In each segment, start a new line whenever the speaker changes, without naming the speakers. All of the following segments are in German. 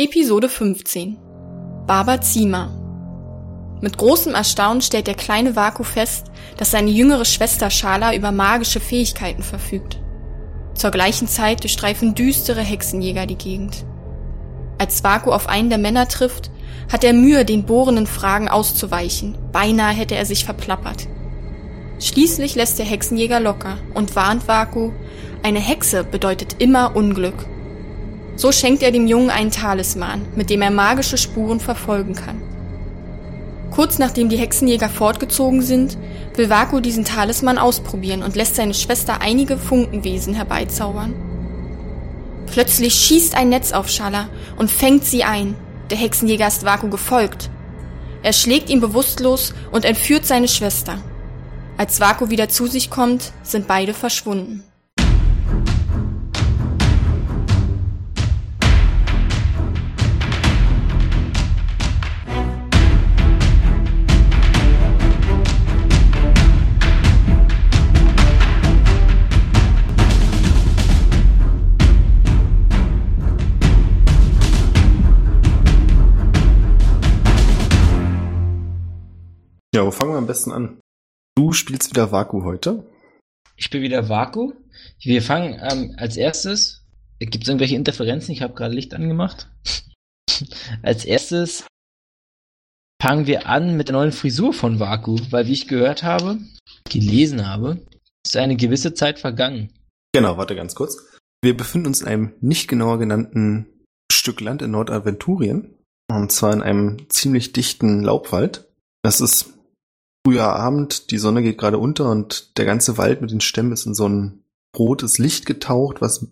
Episode 15 Baba Zima Mit großem Erstaunen stellt der kleine Vaku fest, dass seine jüngere Schwester Shala über magische Fähigkeiten verfügt. Zur gleichen Zeit durchstreifen düstere Hexenjäger die Gegend. Als Vaku auf einen der Männer trifft, hat er Mühe, den bohrenden Fragen auszuweichen. Beinahe hätte er sich verplappert. Schließlich lässt der Hexenjäger locker und warnt Vaku, eine Hexe bedeutet immer Unglück. So schenkt er dem Jungen einen Talisman, mit dem er magische Spuren verfolgen kann. Kurz nachdem die Hexenjäger fortgezogen sind, will Vaku diesen Talisman ausprobieren und lässt seine Schwester einige Funkenwesen herbeizaubern. Plötzlich schießt ein Netz auf Schala und fängt sie ein. Der Hexenjäger ist Vaku gefolgt. Er schlägt ihn bewusstlos und entführt seine Schwester. Als Vaku wieder zu sich kommt, sind beide verschwunden.
Wo fangen wir am besten an? Du spielst wieder Vaku heute.
Ich spiele wieder Vaku. Wir fangen ähm, als erstes. Gibt es irgendwelche Interferenzen? Ich habe gerade Licht angemacht. als erstes fangen wir an mit der neuen Frisur von Vaku, weil wie ich gehört habe, gelesen habe, ist eine gewisse Zeit vergangen.
Genau, warte ganz kurz. Wir befinden uns in einem nicht genauer genannten Stück Land in Nordaventurien. Und zwar in einem ziemlich dichten Laubwald. Das ist früher Abend, die Sonne geht gerade unter und der ganze Wald mit den Stämmen ist in so ein rotes Licht getaucht, was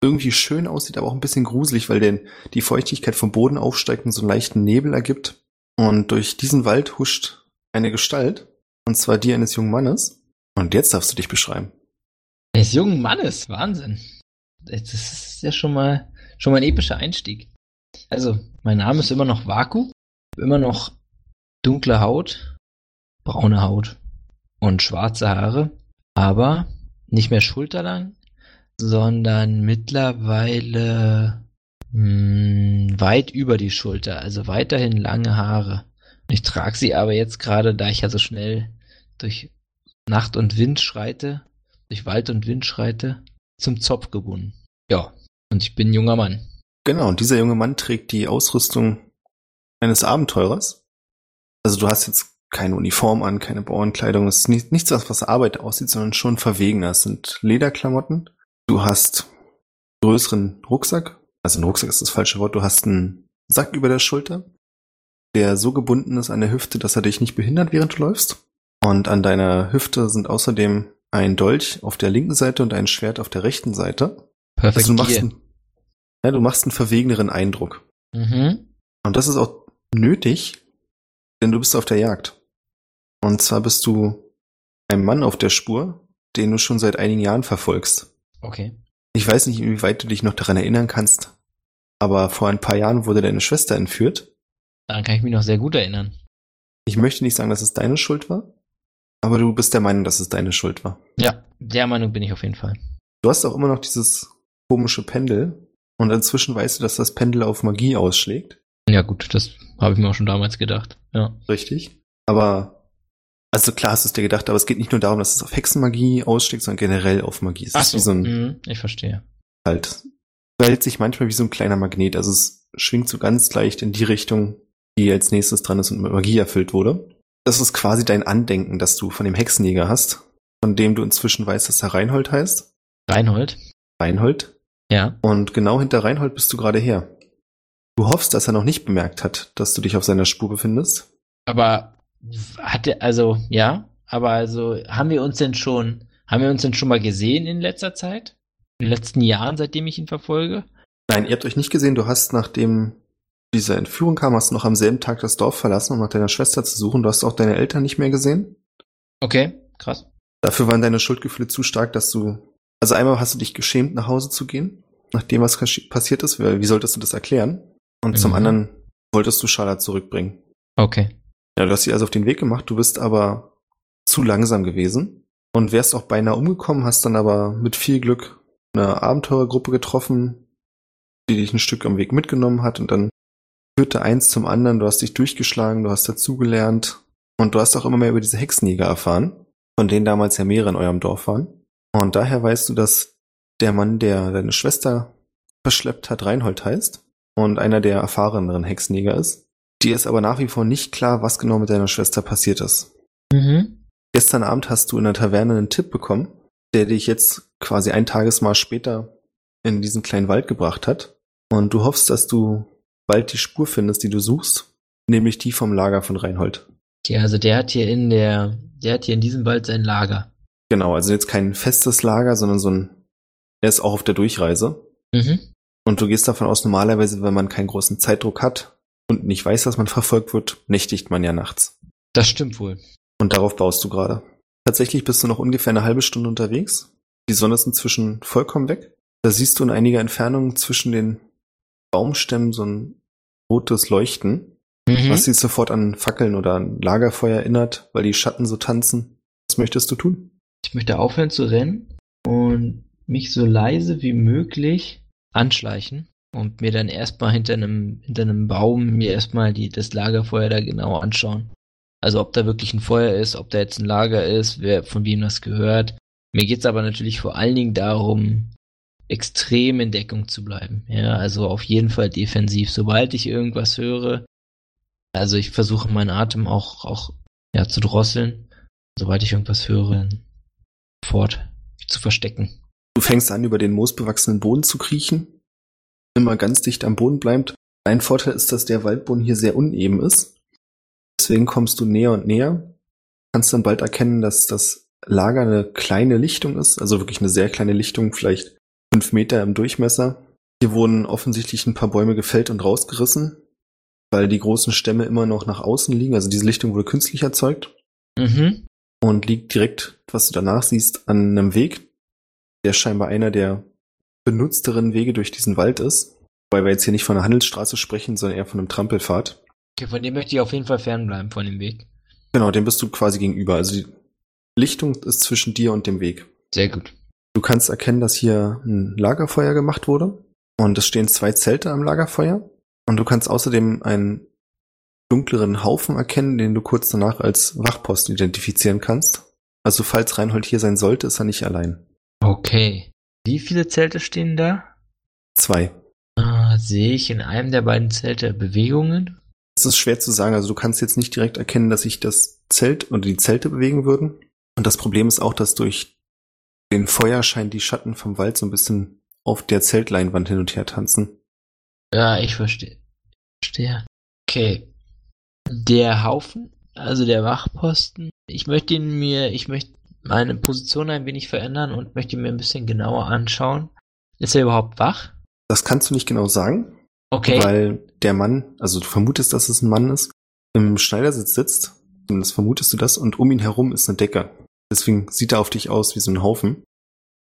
irgendwie schön aussieht, aber auch ein bisschen gruselig, weil den, die Feuchtigkeit vom Boden aufsteigt und so einen leichten Nebel ergibt. Und durch diesen Wald huscht eine Gestalt, und zwar die eines jungen Mannes. Und jetzt darfst du dich beschreiben.
Eines jungen Mannes, Wahnsinn. Das ist ja schon mal, schon mal ein epischer Einstieg. Also, mein Name ist immer noch Vaku, immer noch dunkle Haut, braune Haut und schwarze Haare, aber nicht mehr schulterlang, sondern mittlerweile mh, hm, weit über die Schulter, also weiterhin lange Haare. Ich trage sie aber jetzt gerade, da ich ja so schnell durch Nacht und Wind schreite, durch Wald und Wind schreite, zum Zopf gebunden. Ja, und ich bin ein junger Mann.
Genau, und dieser junge Mann trägt die Ausrüstung eines Abenteurers. Also du hast jetzt keine Uniform an, keine Bauernkleidung. Es ist nicht, nichts, was Arbeit aussieht, sondern schon verwegener. Es sind Lederklamotten. Du hast größeren Rucksack. Also ein Rucksack ist das falsche Wort. Du hast einen Sack über der Schulter, der so gebunden ist an der Hüfte, dass er dich nicht behindert, während du läufst. Und an deiner Hüfte sind außerdem ein Dolch auf der linken Seite und ein Schwert auf der rechten Seite.
Perfekt.
Also du machst, einen, ja, du machst einen verwegeneren Eindruck.
Mhm.
Und das ist auch nötig, denn du bist auf der Jagd. Und zwar bist du ein Mann auf der Spur, den du schon seit einigen Jahren verfolgst.
Okay.
Ich weiß nicht, inwieweit du dich noch daran erinnern kannst, aber vor ein paar Jahren wurde deine Schwester entführt.
Daran kann ich mich noch sehr gut erinnern.
Ich möchte nicht sagen, dass es deine Schuld war, aber du bist der Meinung, dass es deine Schuld war.
Ja, der Meinung bin ich auf jeden Fall.
Du hast auch immer noch dieses komische Pendel und inzwischen weißt du, dass das Pendel auf Magie ausschlägt.
Ja gut, das habe ich mir auch schon damals gedacht. Ja.
Richtig. Aber also klar hast du es dir gedacht, aber es geht nicht nur darum, dass es auf Hexenmagie ausschlägt, sondern generell auf Magie. Es
Ach
ist
so,
so ein,
mhm, ich verstehe.
halt, verhält sich manchmal wie so ein kleiner Magnet. Also es schwingt so ganz leicht in die Richtung, die als nächstes dran ist und mit Magie erfüllt wurde. Das ist quasi dein Andenken, das du von dem Hexenjäger hast, von dem du inzwischen weißt, dass er Reinhold heißt.
Reinhold?
Reinhold.
Ja.
Und genau hinter Reinhold bist du gerade her. Du hoffst, dass er noch nicht bemerkt hat, dass du dich auf seiner Spur befindest.
Aber hatte, also, ja, aber also, haben wir uns denn schon, haben wir uns denn schon mal gesehen in letzter Zeit? In den letzten Jahren, seitdem ich ihn verfolge?
Nein, ihr habt euch nicht gesehen. Du hast, nachdem diese Entführung kam, hast du noch am selben Tag das Dorf verlassen, um nach deiner Schwester zu suchen. Du hast auch deine Eltern nicht mehr gesehen.
Okay, krass.
Dafür waren deine Schuldgefühle zu stark, dass du, also einmal hast du dich geschämt, nach Hause zu gehen, nachdem was passiert ist, weil wie solltest du das erklären? Und mhm. zum anderen wolltest du Schala zurückbringen.
Okay.
Ja, du hast dich also auf den Weg gemacht, du bist aber zu langsam gewesen und wärst auch beinahe umgekommen, hast dann aber mit viel Glück eine Abenteurergruppe getroffen, die dich ein Stück am Weg mitgenommen hat und dann führte eins zum anderen, du hast dich durchgeschlagen, du hast dazugelernt und du hast auch immer mehr über diese Hexenjäger erfahren, von denen damals ja mehrere in eurem Dorf waren. Und daher weißt du, dass der Mann, der deine Schwester verschleppt hat, Reinhold heißt und einer der erfahreneren Hexenjäger ist. Dir ist aber nach wie vor nicht klar, was genau mit deiner Schwester passiert ist.
Mhm.
Gestern Abend hast du in der Taverne einen Tipp bekommen, der dich jetzt quasi ein Tagesmaß später in diesen kleinen Wald gebracht hat. Und du hoffst, dass du bald die Spur findest, die du suchst, nämlich die vom Lager von Reinhold.
Okay, also der hat hier in der, der hat hier in diesem Wald sein Lager.
Genau, also jetzt kein festes Lager, sondern so ein, er ist auch auf der Durchreise.
Mhm.
Und du gehst davon aus, normalerweise, wenn man keinen großen Zeitdruck hat und nicht weiß, dass man verfolgt wird, nächtigt man ja nachts.
Das stimmt wohl.
Und darauf baust du gerade. Tatsächlich bist du noch ungefähr eine halbe Stunde unterwegs. Die Sonne ist inzwischen vollkommen weg. Da siehst du in einiger Entfernung zwischen den Baumstämmen so ein rotes Leuchten,
Mhm.
was dich sofort an Fackeln oder an Lagerfeuer erinnert, weil die Schatten so tanzen. Was möchtest du tun?
Ich möchte aufhören zu rennen und mich so leise wie möglich anschleichen und mir dann erstmal hinter einem, hinter einem Baum mir erstmal die, das Lagerfeuer da genau anschauen. Also ob da wirklich ein Feuer ist, ob da jetzt ein Lager ist, wer von wem das gehört. Mir geht's aber natürlich vor allen Dingen darum, extrem in Deckung zu bleiben. Ja, also auf jeden Fall defensiv. Sobald ich irgendwas höre, also ich versuche meinen Atem auch, auch ja, zu drosseln. Sobald ich irgendwas höre, fort zu verstecken.
Du fängst an, über den moosbewachsenen Boden zu kriechen, immer ganz dicht am Boden bleibt. Ein Vorteil ist, dass der Waldboden hier sehr uneben ist. Deswegen kommst du näher und näher. Kannst dann bald erkennen, dass das Lager eine kleine Lichtung ist, also wirklich eine sehr kleine Lichtung, vielleicht fünf Meter im Durchmesser. Hier wurden offensichtlich ein paar Bäume gefällt und rausgerissen, weil die großen Stämme immer noch nach außen liegen. Also diese Lichtung wurde künstlich erzeugt
Mhm.
und liegt direkt, was du danach siehst, an einem Weg, der scheinbar einer der benutzteren Wege durch diesen Wald ist. Weil wir jetzt hier nicht von einer Handelsstraße sprechen, sondern eher von einem Trampelpfad.
Okay, von dem möchte ich auf jeden Fall fernbleiben, von dem Weg.
Genau, dem bist du quasi gegenüber. Also die Lichtung ist zwischen dir und dem Weg.
Sehr gut.
Du kannst erkennen, dass hier ein Lagerfeuer gemacht wurde. Und es stehen zwei Zelte am Lagerfeuer. Und du kannst außerdem einen dunkleren Haufen erkennen, den du kurz danach als Wachposten identifizieren kannst. Also falls Reinhold hier sein sollte, ist er nicht allein.
Okay. Wie viele Zelte stehen da?
Zwei.
Ah, sehe ich in einem der beiden Zelte Bewegungen?
Es ist schwer zu sagen. Also du kannst jetzt nicht direkt erkennen, dass sich das Zelt oder die Zelte bewegen würden. Und das Problem ist auch, dass durch den Feuerschein die Schatten vom Wald so ein bisschen auf der Zeltleinwand hin und her tanzen.
Ja, ich verstehe. Verstehe. Okay. Der Haufen, also der Wachposten, ich möchte ihn mir, ich möchte meine Position ein wenig verändern und möchte mir ein bisschen genauer anschauen. Ist er überhaupt wach?
Das kannst du nicht genau sagen,
Okay.
weil der Mann, also du vermutest, dass es ein Mann ist, im Schneidersitz sitzt. Zumindest vermutest du das und um ihn herum ist eine Decke. Deswegen sieht er auf dich aus wie so ein Haufen.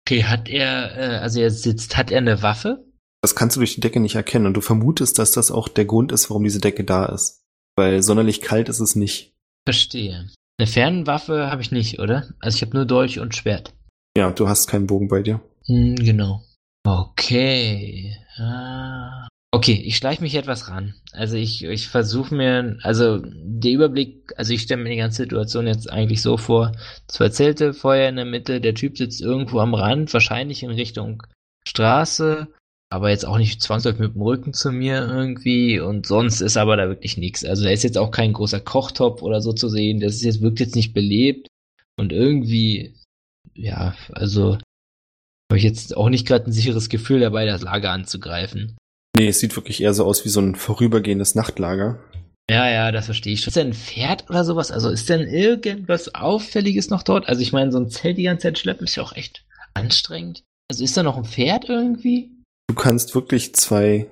Okay, hat er, äh, also er sitzt, hat er eine Waffe?
Das kannst du durch die Decke nicht erkennen und du vermutest, dass das auch der Grund ist, warum diese Decke da ist. Weil sonderlich kalt ist es nicht.
Verstehe. Eine Fernwaffe habe ich nicht, oder? Also ich habe nur Dolch und Schwert.
Ja, du hast keinen Bogen bei dir.
Hm, genau. Okay. Ah. Okay, ich schleiche mich etwas ran. Also ich, ich versuche mir, also der Überblick, also ich stelle mir die ganze Situation jetzt eigentlich so vor, zwei Zelte, Feuer in der Mitte, der Typ sitzt irgendwo am Rand, wahrscheinlich in Richtung Straße, aber jetzt auch nicht zwangsläufig mit dem Rücken zu mir irgendwie und sonst ist aber da wirklich nichts. Also da ist jetzt auch kein großer Kochtopf oder so zu sehen, das ist jetzt, wirkt jetzt nicht belebt und irgendwie, ja, also habe ich jetzt auch nicht gerade ein sicheres Gefühl dabei, das Lager anzugreifen.
Nee, es sieht wirklich eher so aus wie so ein vorübergehendes Nachtlager.
Ja, ja, das verstehe ich schon. Ist denn ein Pferd oder sowas? Also ist denn irgendwas Auffälliges noch dort? Also ich meine, so ein Zelt die ganze Zeit schleppen ist ja auch echt anstrengend. Also ist da noch ein Pferd irgendwie?
Du kannst wirklich zwei,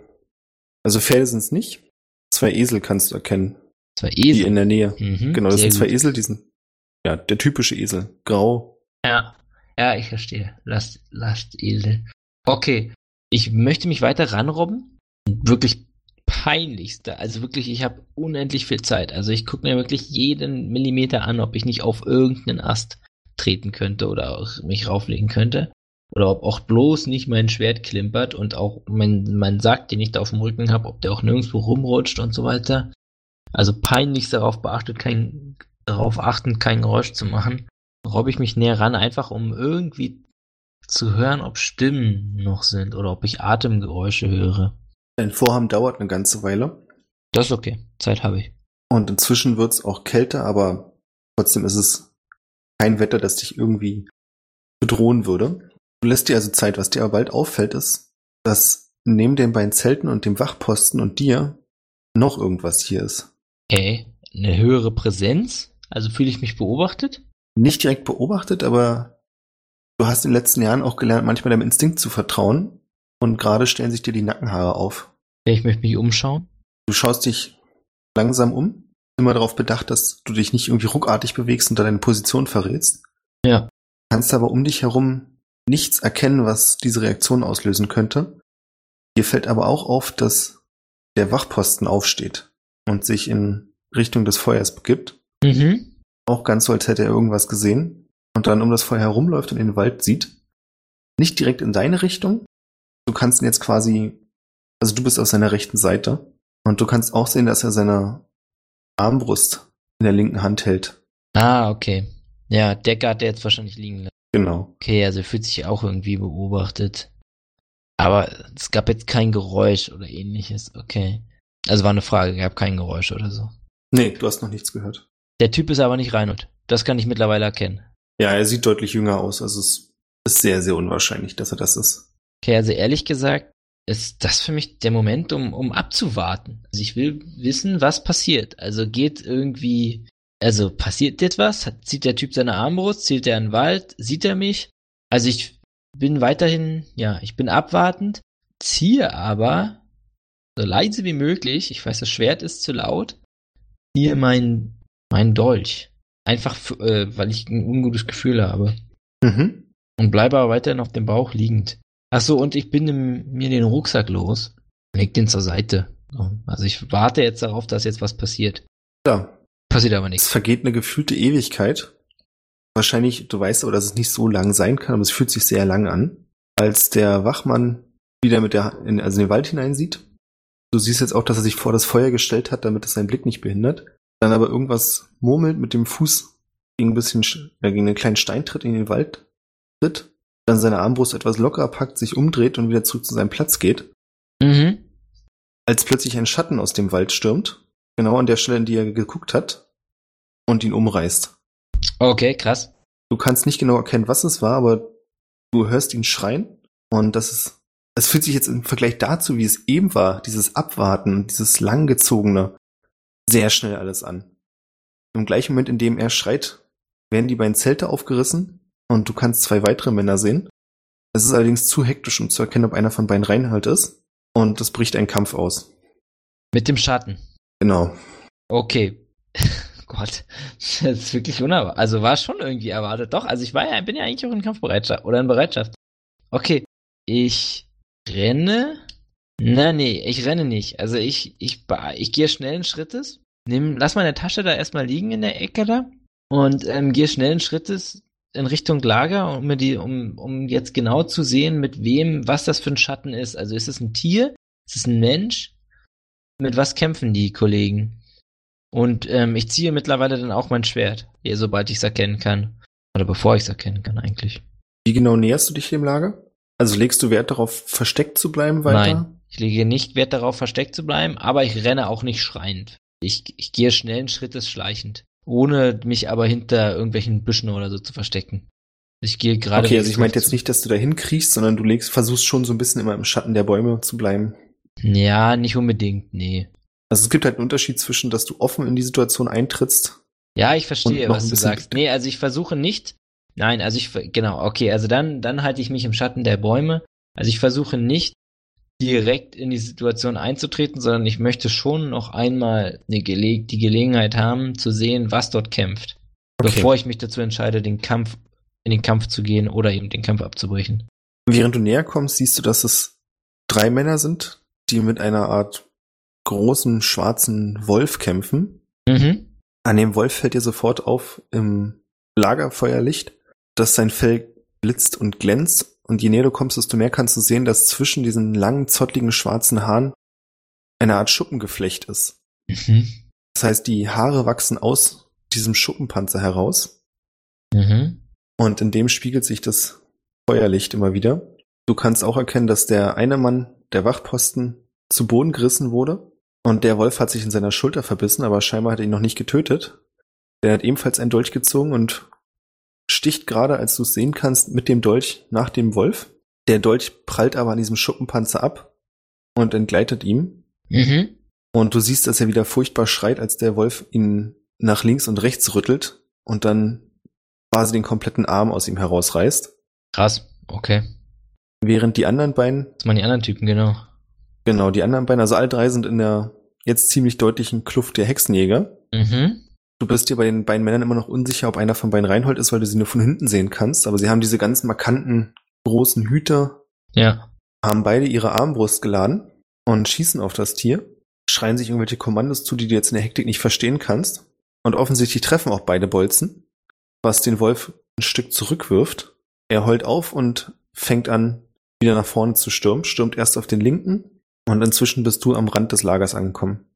also Pferde sind es nicht, zwei Esel kannst du erkennen,
Zwei
die
Esel.
in der Nähe.
Mhm,
Genau, das sind zwei
gut.
Esel, die sind, ja, der typische Esel. Grau.
Ja, ja, ich verstehe. Last, Last Esel. Okay, ich möchte mich weiter ranrobben. Wirklich peinlichste. Also wirklich, ich habe unendlich viel Zeit. Also ich gucke mir wirklich jeden Millimeter an, ob ich nicht auf irgendeinen Ast treten könnte oder auch mich rauflegen könnte. Oder ob auch bloß nicht mein Schwert klimpert und auch mein, mein Sack, den ich da auf dem Rücken habe, ob der auch nirgendwo rumrutscht und so weiter. Also peinlichst darauf beachtet, kein, darauf achten, kein Geräusch zu machen, robbe ich mich näher ran, einfach um irgendwie zu hören, ob Stimmen noch sind oder ob ich Atemgeräusche höre.
Dein Vorhaben dauert eine ganze Weile.
Das ist okay, Zeit habe ich.
Und inzwischen wird es auch kälter, aber trotzdem ist es kein Wetter, das dich irgendwie bedrohen würde. Du lässt dir also Zeit. Was dir aber bald auffällt, ist, dass neben den beiden Zelten und dem Wachposten und dir noch irgendwas hier ist.
Okay, eine höhere Präsenz? Also fühle ich mich beobachtet?
Nicht direkt beobachtet, aber du hast in den letzten Jahren auch gelernt, manchmal deinem Instinkt zu vertrauen. Und gerade stellen sich dir die Nackenhaare auf.
Ich möchte mich umschauen.
Du schaust dich langsam um, immer darauf bedacht, dass du dich nicht irgendwie ruckartig bewegst und deine Position verrätst.
Ja.
Kannst aber um dich herum nichts erkennen, was diese Reaktion auslösen könnte. Dir fällt aber auch auf, dass der Wachposten aufsteht und sich in Richtung des Feuers begibt.
Mhm.
Auch ganz so, als hätte er irgendwas gesehen und dann um das Feuer herumläuft und in den Wald sieht. Nicht direkt in deine Richtung. Du kannst ihn jetzt quasi, also du bist auf seiner rechten Seite und du kannst auch sehen, dass er seine Armbrust in der linken Hand hält.
Ah, okay. Ja, Decker hat er jetzt wahrscheinlich liegen lassen.
Genau.
Okay, also er fühlt sich auch irgendwie beobachtet. Aber es gab jetzt kein Geräusch oder ähnliches. Okay. Also war eine Frage, gab kein Geräusch oder so.
Nee, du hast noch nichts gehört.
Der Typ ist aber nicht Reinhold. Das kann ich mittlerweile erkennen.
Ja, er sieht deutlich jünger aus. Also es ist sehr, sehr unwahrscheinlich, dass er das ist.
Okay, also ehrlich gesagt, ist das für mich der Moment, um, um abzuwarten. Also ich will wissen, was passiert. Also geht irgendwie, also passiert etwas? Hat, zieht der Typ seine Armbrust? Zielt er in den Wald? Sieht er mich? Also ich bin weiterhin, ja, ich bin abwartend, ziehe aber so leise wie möglich, ich weiß, das Schwert ist zu laut, ziehe mein, mein Dolch. Einfach, äh, weil ich ein ungutes Gefühl habe.
Mhm.
Und bleibe aber weiterhin auf dem Bauch liegend. Ach so, und ich binde mir den Rucksack los, leg den zur Seite. Also ich warte jetzt darauf, dass jetzt was passiert.
Ja.
Passiert aber
Es
nichts.
vergeht eine gefühlte Ewigkeit. Wahrscheinlich, du weißt aber, dass es nicht so lang sein kann, aber es fühlt sich sehr lang an. Als der Wachmann wieder mit der, in, also in den Wald hineinsieht. Du siehst jetzt auch, dass er sich vor das Feuer gestellt hat, damit es seinen Blick nicht behindert. Dann aber irgendwas murmelt mit dem Fuß gegen ein bisschen, sch- äh, gegen einen kleinen Steintritt in den Wald tritt. Dann seine Armbrust etwas lockerer packt, sich umdreht und wieder zurück zu seinem Platz geht.
Mhm.
Als plötzlich ein Schatten aus dem Wald stürmt. Genau an der Stelle, in die er geguckt hat. Und ihn umreißt.
Okay, krass.
Du kannst nicht genau erkennen, was es war, aber du hörst ihn schreien. Und das ist, es fühlt sich jetzt im Vergleich dazu, wie es eben war, dieses Abwarten, dieses langgezogene, sehr schnell alles an. Im gleichen Moment, in dem er schreit, werden die beiden Zelte aufgerissen und du kannst zwei weitere Männer sehen. Es ist allerdings zu hektisch, um zu erkennen, ob einer von beiden Reinhold ist. Und es bricht ein Kampf aus.
Mit dem Schatten.
Genau.
Okay. Gott, das ist wirklich unerwartet. Also war schon irgendwie erwartet. Doch, also ich war ja, bin ja eigentlich auch in Kampfbereitschaft oder in Bereitschaft. Okay, ich renne. Na nee, ich renne nicht. Also ich, ich, ich gehe schnellen Schrittes. Nimm, lass meine Tasche da erstmal liegen in der Ecke da und ähm, gehe schnellen Schrittes in Richtung Lager, um mir die, um, um jetzt genau zu sehen, mit wem, was das für ein Schatten ist. Also ist es ein Tier? Ist es ein Mensch? Mit was kämpfen die Kollegen? Und ähm, ich ziehe mittlerweile dann auch mein Schwert, eh, sobald ich es erkennen kann. Oder bevor ich es erkennen kann, eigentlich.
Wie genau näherst du dich dem Lager? Also legst du Wert darauf, versteckt zu bleiben weiter?
Nein, ich lege nicht Wert darauf, versteckt zu bleiben, aber ich renne auch nicht schreiend. Ich, ich gehe schnellen Schrittes schleichend, ohne mich aber hinter irgendwelchen Büschen oder so zu verstecken. Ich gehe gerade.
Okay, also ich meinte jetzt nicht, dass du dahin kriechst, sondern du legst, versuchst schon so ein bisschen immer im Schatten der Bäume zu bleiben.
Ja, nicht unbedingt, nee.
Also es gibt halt einen Unterschied zwischen, dass du offen in die Situation eintrittst.
Ja, ich verstehe, was du sagst. Nee, also ich versuche nicht. Nein, also ich genau, okay, also dann dann halte ich mich im Schatten der Bäume. Also ich versuche nicht direkt in die Situation einzutreten, sondern ich möchte schon noch einmal eine Gele die Gelegenheit haben zu sehen, was dort kämpft,
Okay.
bevor ich mich dazu entscheide, den Kampf in den Kampf zu gehen oder eben den Kampf abzubrechen.
Während du näher kommst, siehst du, dass es drei Männer sind, die mit einer Art großen schwarzen Wolf kämpfen.
Mhm.
An dem Wolf fällt dir sofort auf im Lagerfeuerlicht, dass sein Fell blitzt und glänzt Und je näher du kommst, desto mehr kannst du sehen, dass zwischen diesen langen, zottligen, schwarzen Haaren eine Art Schuppengeflecht ist.
Mhm.
Das heißt, die Haare wachsen aus diesem Schuppenpanzer heraus.
Mhm.
Und in dem spiegelt sich das Feuerlicht immer wieder. Du kannst auch erkennen, dass der eine Mann, der Wachposten, zu Boden gerissen wurde. Und der Wolf hat sich in seiner Schulter verbissen, aber scheinbar hat er ihn noch nicht getötet. Der hat ebenfalls einen Dolch gezogen und sticht gerade, als du es sehen kannst, mit dem Dolch nach dem Wolf. Der Dolch prallt aber an diesem Schuppenpanzer ab und entgleitet ihm.
Mhm.
Und du siehst, dass er wieder furchtbar schreit, als der Wolf ihn nach links und rechts rüttelt und dann quasi den kompletten Arm aus ihm herausreißt.
Krass. Okay.
Während die anderen beiden,
Das waren die anderen Typen, genau.
Genau, die anderen beiden, also alle drei sind in der jetzt ziemlich deutlichen Kluft der Hexenjäger.
Mhm.
Du bist dir bei den beiden Männern immer noch unsicher, ob einer von beiden Reinhold ist, weil du sie nur von hinten sehen kannst, aber sie haben diese ganz markanten großen Hüter,
Ja.
haben beide ihre Armbrust geladen und schießen auf das Tier, schreien sich irgendwelche Kommandos zu, die du jetzt in der Hektik nicht verstehen kannst. Und offensichtlich treffen auch beide Bolzen, was den Wolf ein Stück zurückwirft. Er heult auf und fängt an, wieder nach vorne zu stürmen, stürmt erst auf den linken und inzwischen bist du am Rand des Lagers angekommen.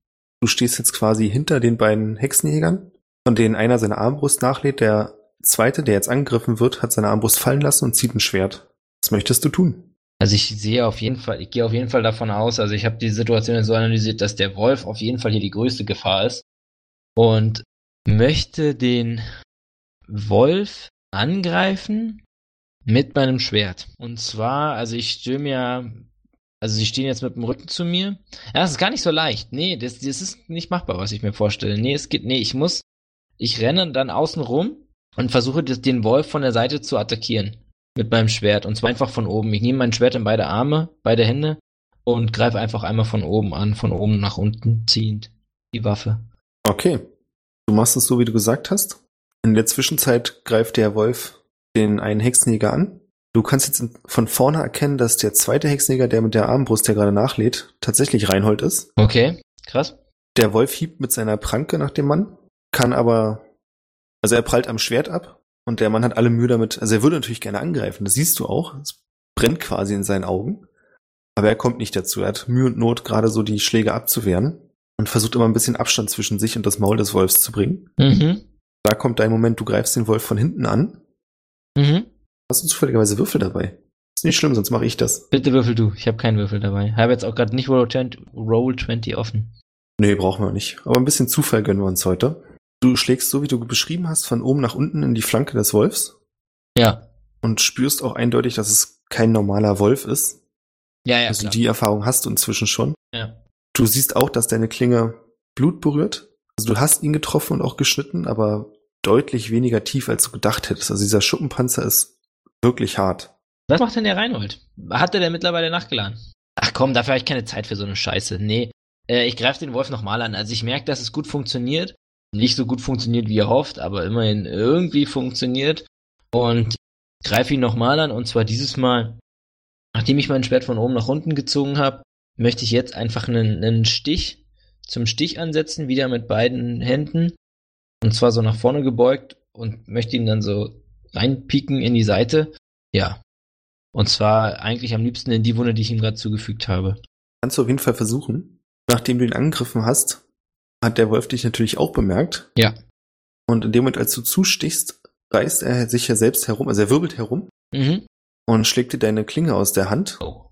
Du stehst jetzt quasi hinter den beiden Hexenjägern, von denen einer seine Armbrust nachlädt. Der zweite, der jetzt angegriffen wird, hat seine Armbrust fallen lassen und zieht ein Schwert. Was möchtest du tun?
Also ich sehe auf jeden Fall, ich gehe auf jeden Fall davon aus, also ich habe die Situation so analysiert, dass der Wolf auf jeden Fall hier die größte Gefahr ist und möchte den Wolf angreifen mit meinem Schwert. Und zwar, also ich stürme ja, also sie stehen jetzt mit dem Rücken zu mir. Ja, das ist gar nicht so leicht. Nee, das, das ist nicht machbar, was ich mir vorstelle. Nee, es geht, nee, ich muss, ich renne dann außen rum und versuche das- den Wolf von der Seite zu attackieren mit meinem Schwert. Und zwar einfach von oben. Ich nehme mein Schwert in beide Arme, beide Hände und greife einfach einmal von oben an, von oben nach unten ziehend die Waffe.
Okay. Du machst es so, wie du gesagt hast. In der Zwischenzeit greift der Wolf den einen Hexenjäger an. Du kannst jetzt von vorne erkennen, dass der zweite Hexenjäger, der mit der Armbrust, der gerade nachlädt, tatsächlich Reinhold ist.
Okay, krass.
Der Wolf hiebt mit seiner Pranke nach dem Mann, kann aber, also er prallt am Schwert ab und der Mann hat alle Mühe damit, also er würde natürlich gerne angreifen, das siehst du auch, es brennt quasi in seinen Augen, aber er kommt nicht dazu, er hat Mühe und Not, gerade so die Schläge abzuwehren und versucht immer ein bisschen Abstand zwischen sich und das Maul des Wolfs zu bringen.
Mhm.
Da kommt dein Moment, du greifst den Wolf von hinten an,
Mhm.
Hast du zufälligerweise Würfel dabei. Ist nicht schlimm, sonst mache ich das.
Bitte würfel du. Ich habe keinen Würfel dabei. Habe jetzt auch gerade nicht Roll 20, Roll 20 offen.
Nee, brauchen wir nicht. Aber ein bisschen Zufall gönnen wir uns heute. Du schlägst so, wie du beschrieben hast, von oben nach unten in die Flanke des Wolfs.
Ja.
und spürst auch eindeutig, dass es kein normaler Wolf ist.
Ja, ja,
also
klar.
die Erfahrung hast du inzwischen schon.
ja.
Du siehst auch, dass deine Klinge Blut berührt. Also du hast ihn getroffen und auch geschnitten, aber deutlich weniger tief, als du gedacht hättest. Also dieser Schuppenpanzer ist wirklich hart.
Was macht denn der Reinhold? Hat der denn mittlerweile nachgeladen? Ach komm, dafür habe ich keine Zeit für so eine Scheiße. Nee, äh, ich greife den Wolf nochmal an. Also ich merke, dass es gut funktioniert. Nicht so gut funktioniert, wie er hofft, aber immerhin irgendwie funktioniert. Und greife ihn nochmal an. Und zwar dieses Mal, nachdem ich mein Schwert von oben nach unten gezogen habe, möchte ich jetzt einfach einen, einen Stich zum Stich ansetzen, wieder mit beiden Händen. Und zwar so nach vorne gebeugt und möchte ihn dann so reinpieken in die Seite. Ja, und zwar eigentlich am liebsten in die Wunde, die ich ihm gerade zugefügt habe.
Kannst du auf jeden Fall versuchen. Nachdem du ihn angegriffen hast, hat der Wolf dich natürlich auch bemerkt.
Ja.
Und in dem Moment, als du zustichst, reißt er sich ja selbst herum, also er wirbelt herum
Mhm.
und schlägt dir deine Klinge aus der Hand,
Oh.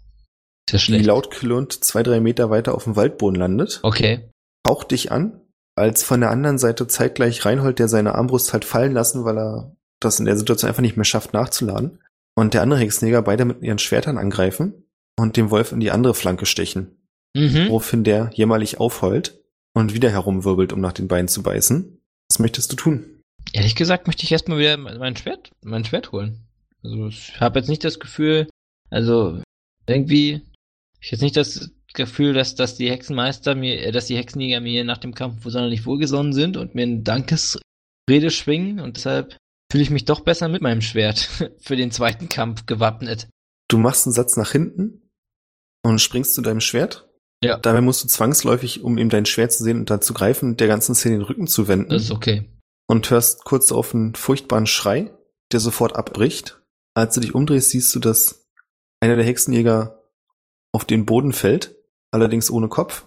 Ist ja
die
schlecht.
laut klirrend zwei, drei Meter weiter auf dem Waldboden landet.
Okay.
haucht dich an, als von der anderen Seite zeitgleich Reinhold, der seine Armbrust halt fallen lassen, weil er das in der Situation einfach nicht mehr schafft nachzuladen. Und der andere Hexenjäger beide mit ihren Schwertern angreifen und dem Wolf in die andere Flanke stechen,
Mhm.
woraufhin der jämmerlich aufheult und wieder herumwirbelt, um nach den Beinen zu beißen. Was möchtest du tun?
Ehrlich gesagt möchte ich erstmal wieder mein Schwert, mein Schwert holen. Also ich habe jetzt nicht das Gefühl, also irgendwie, ich habe jetzt nicht das Gefühl, dass, dass die Hexenmeister mir, äh, dass die Hexenjäger mir nach dem Kampf sonderlich wohlgesonnen sind und mir eine Dankesrede schwingen und deshalb fühle ich mich doch besser mit meinem Schwert für den zweiten Kampf gewappnet.
Du machst einen Satz nach hinten und springst zu deinem Schwert.
Ja.
Dabei musst du zwangsläufig, um ihm dein Schwert zu sehen und dann zu greifen, der ganzen Szene den Rücken zu wenden.
Das ist okay.
und hörst kurz auf einen furchtbaren Schrei, der sofort abbricht. Als du dich umdrehst, siehst du, dass einer der Hexenjäger auf den Boden fällt, allerdings ohne Kopf,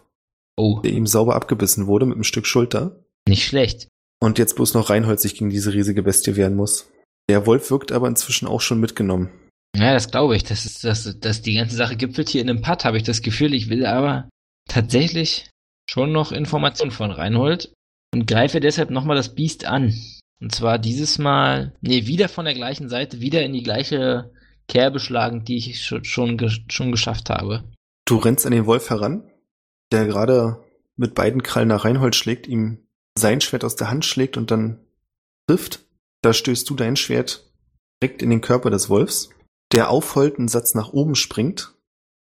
Oh,
der ihm sauber abgebissen wurde mit einem Stück Schulter.
nicht schlecht.
Und jetzt bloß noch Reinhold sich gegen diese riesige Bestie wehren muss. Der Wolf wirkt aber inzwischen auch schon mitgenommen.
Ja, das glaube ich. Das ist, das, das, die ganze Sache gipfelt hier in einem Putt, habe ich das Gefühl. Ich will aber tatsächlich schon noch Informationen von Reinhold und greife deshalb nochmal das Biest an. Und zwar dieses Mal, nee, wieder von der gleichen Seite, wieder in die gleiche Kerbe schlagen, die ich schon, schon, schon geschafft habe.
Du rennst an den Wolf heran, der gerade mit beiden Krallen nach Reinhold schlägt, ihm sein Schwert aus der Hand schlägt und dann trifft. Da stößt du dein Schwert direkt in den Körper des Wolfs, der aufheult einen Satz nach oben springt.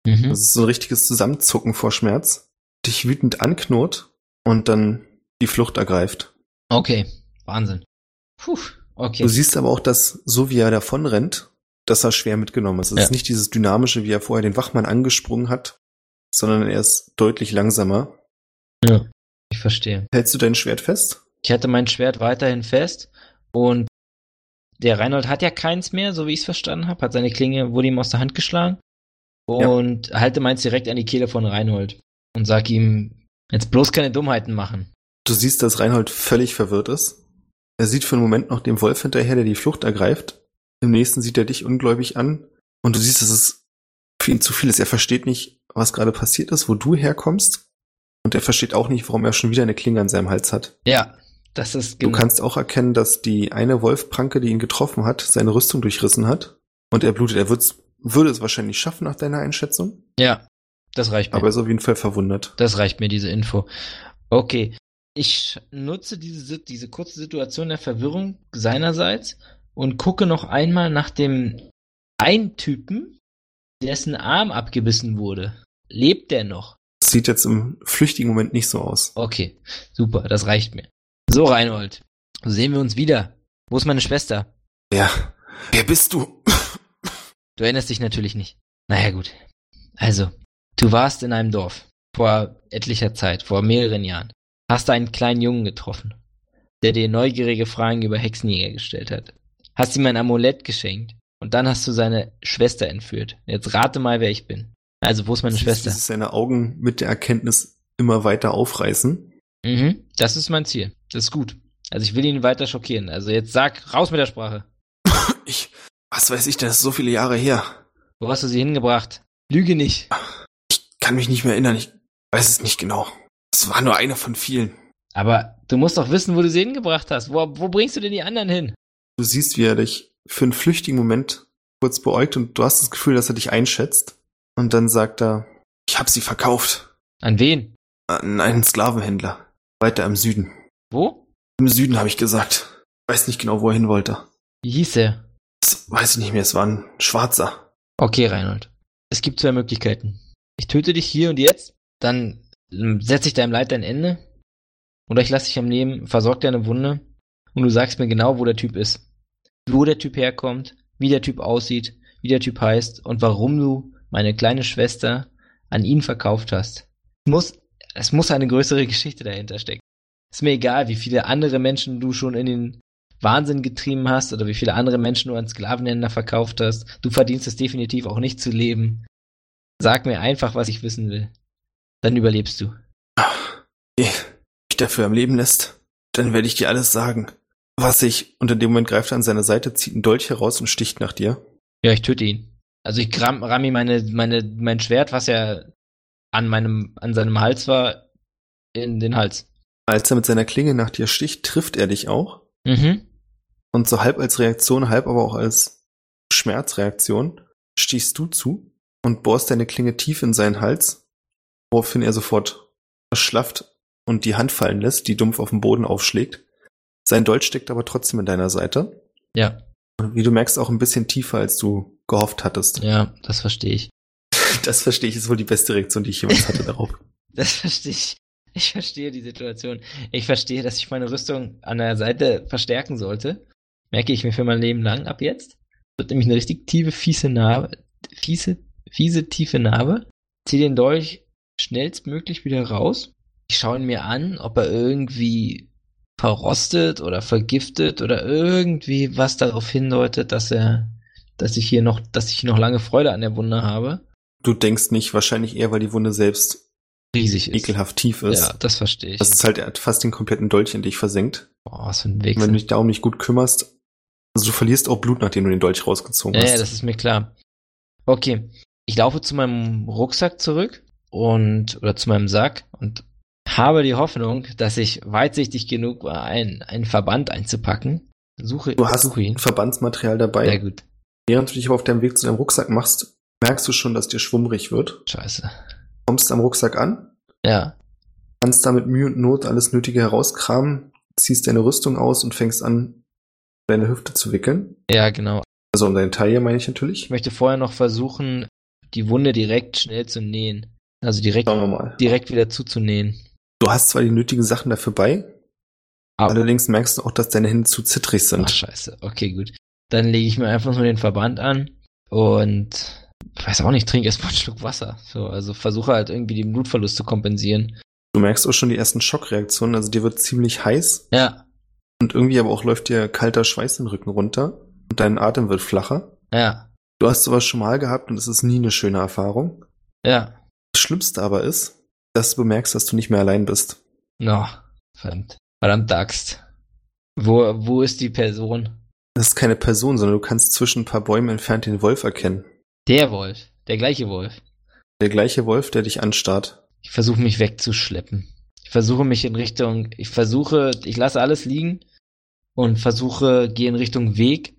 Mhm.
Das ist so ein richtiges Zusammenzucken vor Schmerz, dich wütend anknurrt und dann die Flucht ergreift.
Okay, Wahnsinn. Puh, okay.
Du siehst aber auch, dass so wie er davon rennt, dass er schwer mitgenommen ist. Es
Ja.
ist nicht dieses dynamische, wie er vorher den Wachmann angesprungen hat, sondern er ist deutlich langsamer.
Ja, ich verstehe.
Hältst du dein Schwert fest?
Ich hatte mein Schwert weiterhin fest und der Reinhold hat ja keins mehr, so wie ich es verstanden habe. Hat seine Klinge, wurde ihm aus der Hand geschlagen. Und halte meins direkt an die Kehle von Reinhold und sag ihm, jetzt bloß keine Dummheiten machen.
Du siehst, dass Reinhold völlig verwirrt ist. Er sieht für einen Moment noch dem Wolf hinterher, der die Flucht ergreift. Im nächsten sieht er dich ungläubig an. Und du siehst, dass es für ihn zu viel ist. Er versteht nicht, was gerade passiert ist, wo du herkommst. Und er versteht auch nicht, warum er schon wieder eine Klinge an seinem Hals hat.
Ja, das ist
Du kannst auch erkennen, dass die eine Wolfpranke, die ihn getroffen hat, seine Rüstung durchrissen hat. Und er blutet. Er wird's, würde es wahrscheinlich schaffen nach deiner Einschätzung.
Ja, das reicht mir.
Aber er ist auf jeden Fall verwundert.
Das reicht mir, diese Info. Okay. Ich nutze diese, diese kurze Situation der Verwirrung seinerseits und gucke noch einmal nach dem einen Typen, dessen Arm abgebissen wurde. Lebt der noch?
Sieht jetzt im flüchtigen Moment nicht so aus.
Okay, super, das reicht mir. So, Reinhold, sehen wir uns wieder. Wo ist meine Schwester?
Ja. Wer bist du?
Du erinnerst dich natürlich nicht. Naja, gut. Also, du warst in einem Dorf. Vor etlicher Zeit, vor mehreren Jahren. Hast einen kleinen Jungen getroffen, der dir neugierige Fragen über Hexenjäger gestellt hat. Hast ihm ein Amulett geschenkt. Und dann hast du seine Schwester entführt. Jetzt rate mal, wer ich bin. Also, wo ist meine
Siehst,
Schwester?
Sich seine Augen mit der Erkenntnis immer weiter aufreißen.
Mhm, das ist mein Ziel. Das ist gut. Also, ich will ihn weiter schockieren. Also, jetzt sag, raus mit der Sprache.
Ich, was weiß ich, das ist so viele Jahre her.
Wo hast du sie hingebracht? Lüge nicht.
Ich kann mich nicht mehr erinnern. Ich weiß es nicht genau. Es war nur eine von vielen.
Aber du musst doch wissen, wo du sie hingebracht hast. Wo, wo bringst du denn die anderen hin?
Du siehst, wie er dich für einen flüchtigen Moment kurz beäugt und du hast das Gefühl, dass er dich einschätzt. Und dann sagt er, ich habe sie verkauft.
An wen?
An einen Sklavenhändler. Weiter im Süden.
Wo?
Im Süden habe ich gesagt. Weiß nicht genau, wo er hin wollte.
Wie hieß er?
Das weiß ich nicht mehr. Es war ein Schwarzer.
Okay, Reinhold. Es gibt zwei Möglichkeiten. Ich töte dich hier und jetzt, dann setze ich deinem Leid ein Ende. Oder ich lasse dich am Leben, versorg deine Wunde und du sagst mir genau, wo der Typ ist. Wo der Typ herkommt, wie der Typ aussieht, wie der Typ heißt und warum du meine kleine Schwester an ihn verkauft hast. Es muss, es muss eine größere Geschichte dahinter stecken. Ist mir egal, wie viele andere Menschen du schon in den Wahnsinn getrieben hast oder wie viele andere Menschen du an Sklavenhändler verkauft hast. Du verdienst es definitiv auch nicht zu leben. Sag mir einfach, was ich wissen will. Dann überlebst du.
Wenn mich dafür am Leben lässt, dann werde ich dir alles sagen. Was ich, und in dem Moment greift er an seine Seite, zieht einen Dolch heraus und sticht nach dir.
Ja, ich töte ihn. Also ich ramm, ramm ihm meine, meine, mein Schwert, was ja an meinem, an seinem Hals war, in den Hals.
Als er mit seiner Klinge nach dir sticht, trifft er dich auch.
Mhm.
Und so halb als Reaktion, halb aber auch als Schmerzreaktion stichst du zu und bohrst deine Klinge tief in seinen Hals, woraufhin er sofort erschlafft und die Hand fallen lässt, die dumpf auf dem Boden aufschlägt. Sein Dolch steckt aber trotzdem in deiner Seite.
Ja,
Und wie du merkst, auch ein bisschen tiefer, als du gehofft hattest.
ja, das verstehe ich.
Das verstehe ich, ist wohl die beste Reaktion, die ich jemals hatte darauf.
Das verstehe ich. Ich verstehe die Situation. Ich verstehe, dass ich meine Rüstung an der Seite verstärken sollte. Merke ich mir für mein Leben lang ab jetzt. Wird nämlich eine richtig tiefe, fiese Narbe. Fiese, fiese, tiefe Narbe. Zieh den Dolch schnellstmöglich wieder raus. Ich schaue ihn mir an, ob er irgendwie verrostet oder vergiftet oder irgendwie was darauf hindeutet, dass er dass ich hier noch, dass ich noch lange Freude an der Wunde habe.
Du denkst nicht, wahrscheinlich eher, weil die Wunde selbst
Riesig ist.
ekelhaft tief ist.
Ja, das verstehe ich.
Das ist halt fast den kompletten Dolch in dich versenkt.
Boah, was für ein Weg.
wenn du dich darum nicht gut kümmerst, also du verlierst auch Blut, nachdem du den Dolch rausgezogen
Ja,
hast.
ja, das ist mir klar. Okay, ich laufe zu meinem Rucksack zurück und oder zu meinem Sack und habe die Hoffnung, dass ich weitsichtig genug war, einen, einen Verband einzupacken. Suche,
du hast
suche ihn.
Verbandsmaterial dabei.
Sehr gut.
Während du dich aber auf deinem Weg zu deinem Rucksack machst, merkst du schon, dass dir schwummrig wird.
Scheiße.
Kommst am Rucksack an,
Ja.
kannst da mit Mühe und Not alles Nötige herauskramen, ziehst deine Rüstung aus und fängst an, deine Hüfte zu wickeln.
Ja, genau.
Also um deine Taille meine ich natürlich.
Ich möchte vorher noch versuchen, die Wunde direkt schnell zu nähen. Also direkt, direkt wieder zuzunähen.
Du hast zwar die nötigen Sachen dafür bei,
Aber,
allerdings merkst du auch, dass deine Hände zu zittrig
ach,
sind.
scheiße. Okay, gut. Dann lege ich mir einfach nur den Verband an und weiß auch nicht, trinke erstmal einen Schluck Wasser. So, also versuche halt irgendwie den Blutverlust zu kompensieren.
Du merkst auch schon die ersten Schockreaktionen, also dir wird ziemlich heiß
Ja,
und irgendwie aber auch läuft dir kalter Schweiß den Rücken runter und dein Atem wird flacher.
ja,
Du hast sowas schon mal gehabt und es ist nie eine schöne Erfahrung.
ja.
Das Schlimmste aber ist, dass du bemerkst, dass du nicht mehr allein bist.
No, verdammt. Verdammt Axt. Wo, wo ist die Person?
Das ist keine Person, sondern du kannst zwischen ein paar Bäumen entfernt den Wolf erkennen.
Der Wolf. Der gleiche Wolf.
Der gleiche Wolf, der dich anstarrt.
Ich versuche mich wegzuschleppen. Ich versuche mich in Richtung, ich versuche, ich lasse alles liegen und versuche, gehe in Richtung Weg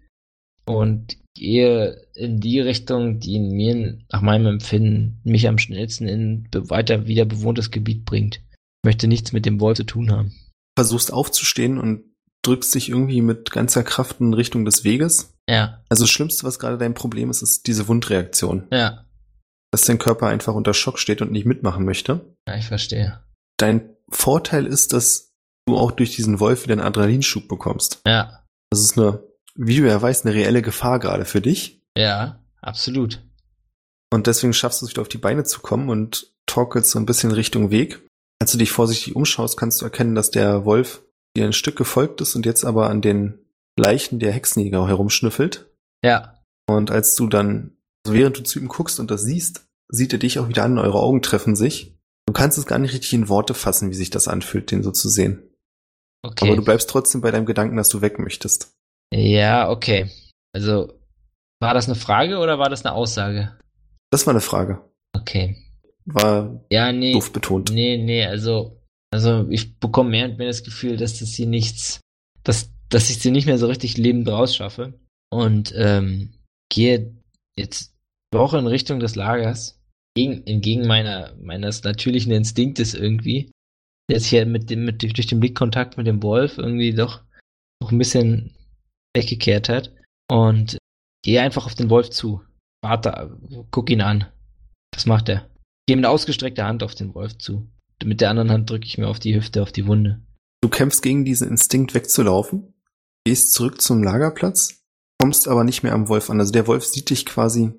und gehe in die Richtung, die in mir nach meinem Empfinden mich am schnellsten in weiter wieder bewohntes Gebiet bringt. Ich möchte nichts mit dem Wolf zu tun haben.
Versuchst aufzustehen und drückst dich irgendwie mit ganzer Kraft in Richtung des Weges.
Ja,
Also das Schlimmste, was gerade dein Problem ist, ist diese Wundreaktion.
ja,
Dass dein Körper einfach unter Schock steht und nicht mitmachen möchte.
ja, ich verstehe.
Dein Vorteil ist, dass du auch durch diesen Wolf wieder einen Adrenalinschub bekommst.
Ja,
Das ist eine, wie du ja weißt, eine reelle Gefahr gerade für dich.
ja, absolut.
Und deswegen schaffst du es wieder auf die Beine zu kommen und torkelst so ein bisschen Richtung Weg. Als du dich vorsichtig umschaust, kannst du erkennen, dass der Wolf dir ein Stück gefolgt ist und jetzt aber an den Leichen der Hexenjäger herumschnüffelt.
Ja,
Und als du dann, also während du zu ihm guckst und das siehst, sieht er dich auch wieder an, eure Augen treffen sich. Du kannst es gar nicht richtig in Worte fassen, wie sich das anfühlt, den so zu sehen.
okay.
Aber du bleibst trotzdem bei deinem Gedanken, dass du weg möchtest.
Ja, okay. Also, war das eine Frage oder war das eine Aussage?
Das war eine Frage.
Okay.
War
Ja, nee.
doof betont.
Nee, nee, also, also ich bekomme mehr und mehr das Gefühl, dass das hier nichts, dass, dass ich sie nicht mehr so richtig lebend rausschaffe. Und ähm, gehe jetzt auch in Richtung des Lagers, gegen, entgegen meiner, meines natürlichen Instinktes irgendwie, der sich ja mit dem, mit, durch den Blickkontakt mit dem Wolf irgendwie doch noch ein bisschen weggekehrt hat. Und gehe einfach auf den Wolf zu. Warte, guck ihn an. Was macht er? Gehe mit ausgestreckter Hand auf den Wolf zu. Mit der anderen Hand drücke ich mir auf die Hüfte, auf die Wunde.
Du kämpfst gegen diesen Instinkt wegzulaufen, gehst zurück zum Lagerplatz, kommst aber nicht mehr am Wolf an. Also der Wolf sieht dich quasi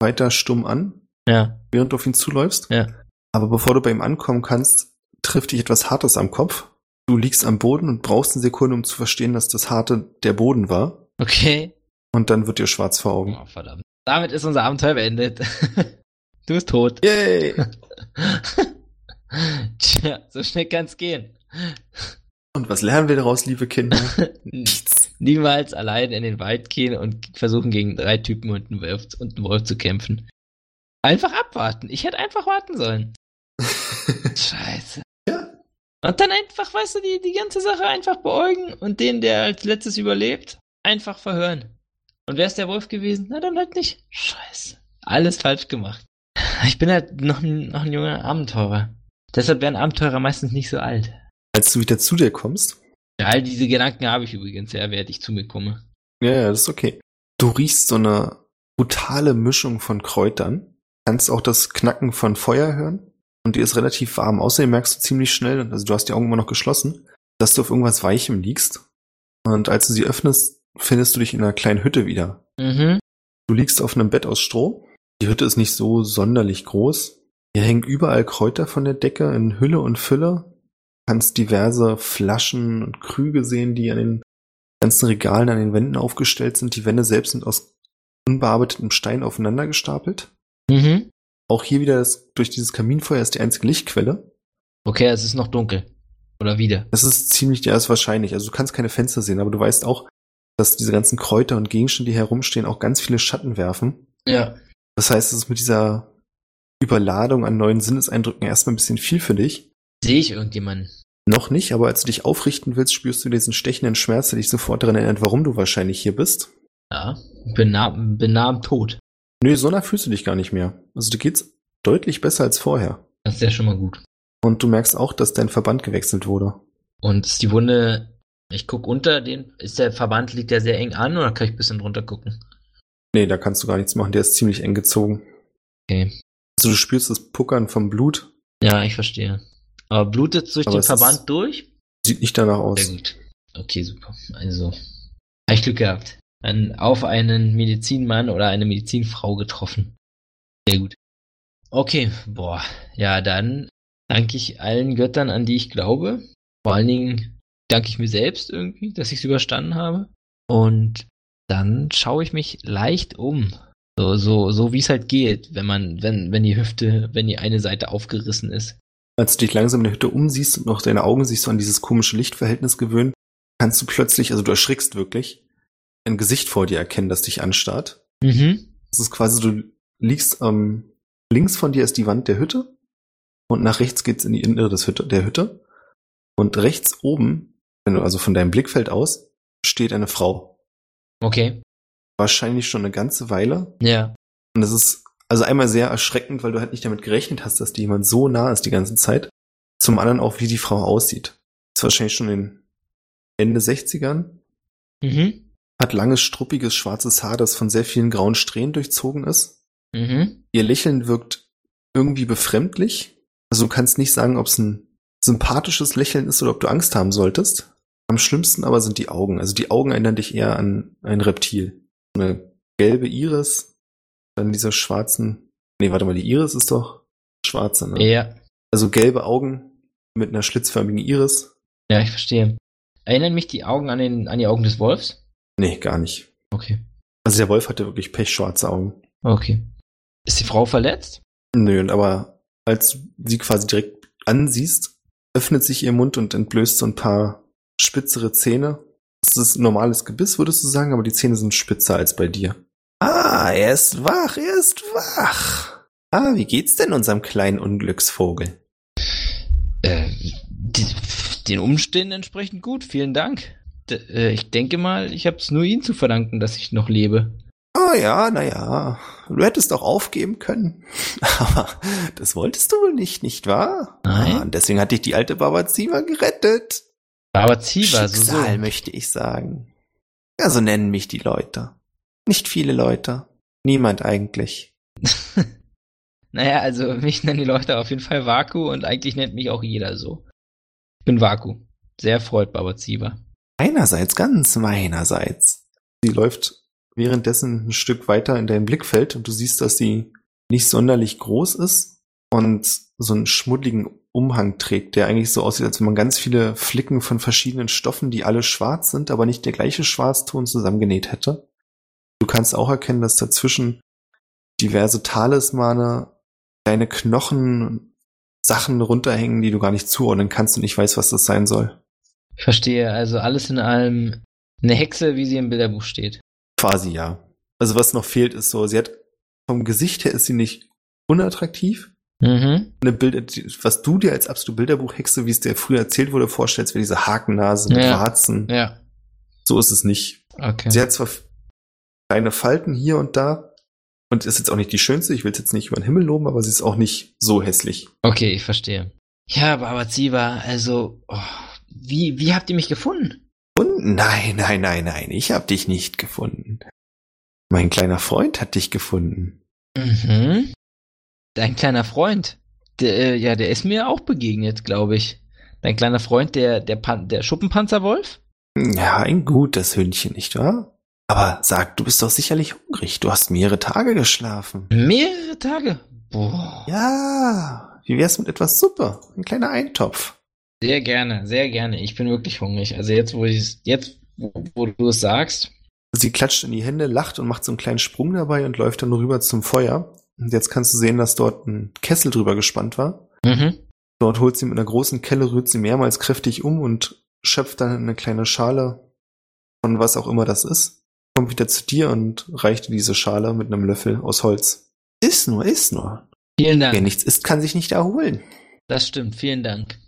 weiter stumm an,
Ja,
während du auf ihn zuläufst.
ja.
Aber bevor du bei ihm ankommen kannst, trifft dich etwas Hartes am Kopf. Du liegst am Boden und brauchst eine Sekunde, um zu verstehen, dass das Harte der Boden war.
Okay.
Und dann wird dir schwarz vor Augen.
Oh, verdammt. Damit ist unser Abenteuer beendet. du bist tot.
Yay!
Tja, so schnell kann's gehen.
Und was lernen wir daraus, liebe Kinder? Nichts.
Niemals allein in den Wald gehen und versuchen gegen drei Typen und einen Wolf, und einen Wolf zu kämpfen. Einfach abwarten. Ich hätte einfach warten sollen. Scheiße.
Ja.
Und dann einfach, weißt du, die, die ganze Sache einfach beäugen und den, der als letztes überlebt, einfach verhören. Und wäre es der Wolf gewesen? Na dann halt nicht. Scheiße. Alles falsch gemacht. Ich bin halt noch ein, noch ein junger Abenteurer. Deshalb werden Abenteurer meistens nicht so alt.
Als du wieder zu dir kommst,
Ja, all diese Gedanken habe ich übrigens, ja, während ich zu mir komme.
ja, ja, das ist okay. Du riechst so eine brutale Mischung von Kräutern, kannst auch das Knacken von Feuer hören und dir ist relativ warm. Außerdem merkst du ziemlich schnell, also du hast die Augen immer noch geschlossen, dass du auf irgendwas Weichem liegst. Und als du sie öffnest, findest du dich in einer kleinen Hütte wieder.
Mhm.
Du liegst auf einem Bett aus Stroh. Die Hütte ist nicht so sonderlich groß. Hier hängen überall Kräuter von der Decke in Hülle und Fülle. Du kannst diverse Flaschen und Krüge sehen, die an den ganzen Regalen an den Wänden aufgestellt sind. Die Wände selbst sind aus unbearbeiteten Stein aufeinander gestapelt.
Mhm.
Auch hier wieder das, durch dieses Kaminfeuer ist die einzige Lichtquelle.
Okay, es ist noch dunkel. Oder wieder.
Das ist ziemlich, ja, ist wahrscheinlich. Also du kannst keine Fenster sehen, aber du weißt auch, dass diese ganzen Kräuter und Gegenstände, die herumstehen, auch ganz viele Schatten werfen.
Ja.
Das heißt, es ist mit dieser Überladung an neuen Sinneseindrücken erstmal ein bisschen viel für dich.
Sehe ich irgendjemanden?
Noch nicht, aber als du dich aufrichten willst, spürst du diesen stechenden Schmerz, der dich sofort daran erinnert, warum du wahrscheinlich hier bist.
Ja. Bin nah, bin nah am Tod.
Nö, so nah fühlst du dich gar nicht mehr. Also dir geht's deutlich besser als vorher.
Das ist ja schon mal gut.
Und du merkst auch, dass dein Verband gewechselt wurde.
Und ist die Wunde, ich guck unter den, ist der Verband, liegt der sehr eng an oder kann ich ein bisschen drunter gucken?
Nee, da kannst du gar nichts machen, der ist ziemlich eng gezogen.
Okay.
Also du spürst das Puckern vom Blut,
Ja, ich verstehe. Aber blutet durch
Aber
den Verband durch?
sieht nicht danach aus.
Sehr gut. Okay, super. Also, habe ich Glück gehabt. Dann auf einen Medizinmann oder eine Medizinfrau getroffen. Sehr gut. Okay, boah. Ja, dann danke ich allen Göttern, an die ich glaube. Vor allen Dingen danke ich mir selbst irgendwie, dass ich es überstanden habe. Und dann schaue ich mich leicht um. So, so, so wie es halt geht, wenn man, wenn, wenn die Hüfte, wenn die eine Seite aufgerissen ist.
Als du dich langsam in der Hütte umsiehst und noch deine Augen sich so an dieses komische Lichtverhältnis gewöhnen, kannst du plötzlich, also du erschrickst wirklich, ein Gesicht vor dir erkennen, das dich anstarrt.
Mhm.
Das ist quasi, du liegst, ähm, links von dir ist die Wand der Hütte und nach rechts geht's in die Innere des Hütte, der Hütte. Und rechts oben, wenn du also von deinem Blickfeld aus, steht eine Frau.
Okay.
Wahrscheinlich schon eine ganze Weile.
Ja.
Und das ist also einmal sehr erschreckend, weil du halt nicht damit gerechnet hast, dass dir jemand so nah ist die ganze Zeit. Zum anderen auch, wie die Frau aussieht. Ist wahrscheinlich schon in Ende 60ern.
Mhm.
Hat langes, struppiges, schwarzes Haar, das von sehr vielen grauen Strähnen durchzogen ist.
Mhm.
Ihr Lächeln wirkt irgendwie befremdlich. Also du kannst nicht sagen, ob es ein sympathisches Lächeln ist oder ob du Angst haben solltest. Am schlimmsten aber sind die Augen. Also die Augen erinnern dich eher an ein Reptil. Eine gelbe Iris, dann diese schwarzen. Nee, warte mal, die Iris ist doch schwarze, ne?
Ja.
Also gelbe Augen mit einer schlitzförmigen Iris.
Ja, ich verstehe. Erinnern mich die Augen an, den, an die Augen des Wolfs?
Nee, gar nicht.
Okay.
Also der Wolf hatte wirklich pechschwarze Augen.
Okay. Ist die Frau verletzt?
Nö, aber als du sie quasi direkt ansiehst, öffnet sich ihr Mund und entblößt so ein paar spitzere Zähne. Das ist ein normales Gebiss, würdest du sagen, aber die Zähne sind spitzer als bei dir. Ah, er ist wach, er ist wach. Ah, wie geht's denn unserem kleinen Unglücksvogel?
Äh, die, den Umständen entsprechend gut. Vielen Dank. D äh, ich denke mal, ich habe es nur Ihnen zu verdanken, dass ich noch lebe.
Ah ja, na ja, du hättest auch aufgeben können. Aber das wolltest du wohl nicht, nicht wahr?
Nein.
Ah, und deswegen hat dich die alte Babazima gerettet.
Aber Ziva, so, so.
Möchte ich sagen. Ja, so nennen mich die Leute. Nicht viele Leute. Niemand eigentlich.
naja, also mich nennen die Leute auf jeden Fall Vaku und eigentlich nennt mich auch jeder so. Ich bin Vaku. Sehr freut Baba Ziva.
Einerseits, ganz meinerseits. Sie läuft währenddessen ein Stück weiter in dein Blickfeld und du siehst, dass sie nicht sonderlich groß ist und so einen schmuddeligen Umhang trägt, der eigentlich so aussieht, als wenn man ganz viele Flicken von verschiedenen Stoffen, die alle schwarz sind, aber nicht der gleiche Schwarzton zusammengenäht hätte. Du kannst auch erkennen, dass dazwischen diverse Talismane, deine Knochen, Sachen runterhängen, die du gar nicht zuordnen kannst und nicht weißt, was das sein soll.
Ich verstehe, also alles in allem eine Hexe, wie sie im Bilderbuch steht.
Quasi ja. Also was noch fehlt, ist so, sie hat vom Gesicht her ist sie nicht unattraktiv.
Mhm.
Eine Bilder, was du dir als absolute Bilderbuchhexe, wie es dir früher erzählt wurde, vorstellst, wäre diese Hakennase mit
Ja.
Warzen.
Ja.
So ist es nicht.
Okay.
Sie hat zwar kleine Falten hier und da und ist jetzt auch nicht die schönste. Ich will es jetzt nicht über den Himmel loben, aber sie ist auch nicht so hässlich.
Okay, ich verstehe. Ja, Baba Ziva, also, oh, wie, wie habt ihr mich gefunden?
Und nein, nein, nein, nein, ich habe dich nicht gefunden. Mein kleiner Freund hat dich gefunden.
Mhm. Dein kleiner Freund. Der, äh, ja, der ist mir auch begegnet, glaube ich. Dein kleiner Freund, der, der, Pan der Schuppenpanzerwolf?
Ja, ein gutes Hündchen, nicht wahr? Aber sag, du bist doch sicherlich hungrig. Du hast mehrere Tage geschlafen.
Mehrere Tage. Boah.
Ja, wie wär's mit etwas Suppe? Ein kleiner Eintopf.
Sehr gerne, sehr gerne. Ich bin wirklich hungrig. Also jetzt, wo ich jetzt, wo, wo du es sagst.
Sie klatscht in die Hände, lacht und macht so einen kleinen Sprung dabei und läuft dann rüber zum Feuer. Und jetzt kannst du sehen, dass dort ein Kessel drüber gespannt war.
Mhm.
Dort holt sie mit einer großen Kelle, rührt sie mehrmals kräftig um und schöpft dann eine kleine Schale von was auch immer das ist. Kommt wieder zu dir und reicht dir diese Schale mit einem Löffel aus Holz. Iss nur, iss nur.
Vielen Dank.
Wer nichts isst, kann sich nicht erholen.
Das stimmt, vielen Dank.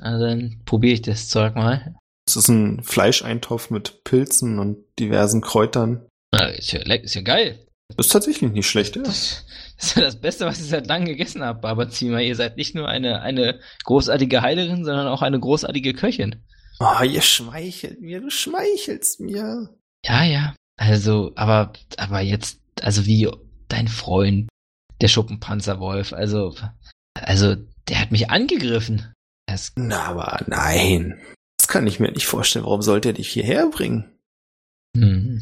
Also dann probiere ich das Zeug mal.
Es ist ein Fleischeintopf mit Pilzen und diversen Kräutern.
Na, ist, ja, ist ja geil.
Ist tatsächlich nicht schlecht, ja.
Das, das ist ja das Beste, was ich seit langem gegessen habe, Barberziemer. Ihr seid nicht nur eine, eine großartige Heilerin, sondern auch eine großartige Köchin.
Oh, ihr schmeichelt mir, du schmeichelst mir.
Ja, ja. Also, aber, aber jetzt, also wie dein Freund, der Schuppenpanzerwolf, also, also, der hat mich angegriffen. Das,
Na, aber nein. Das kann ich mir nicht vorstellen. Warum sollte er dich hierher bringen?
hm.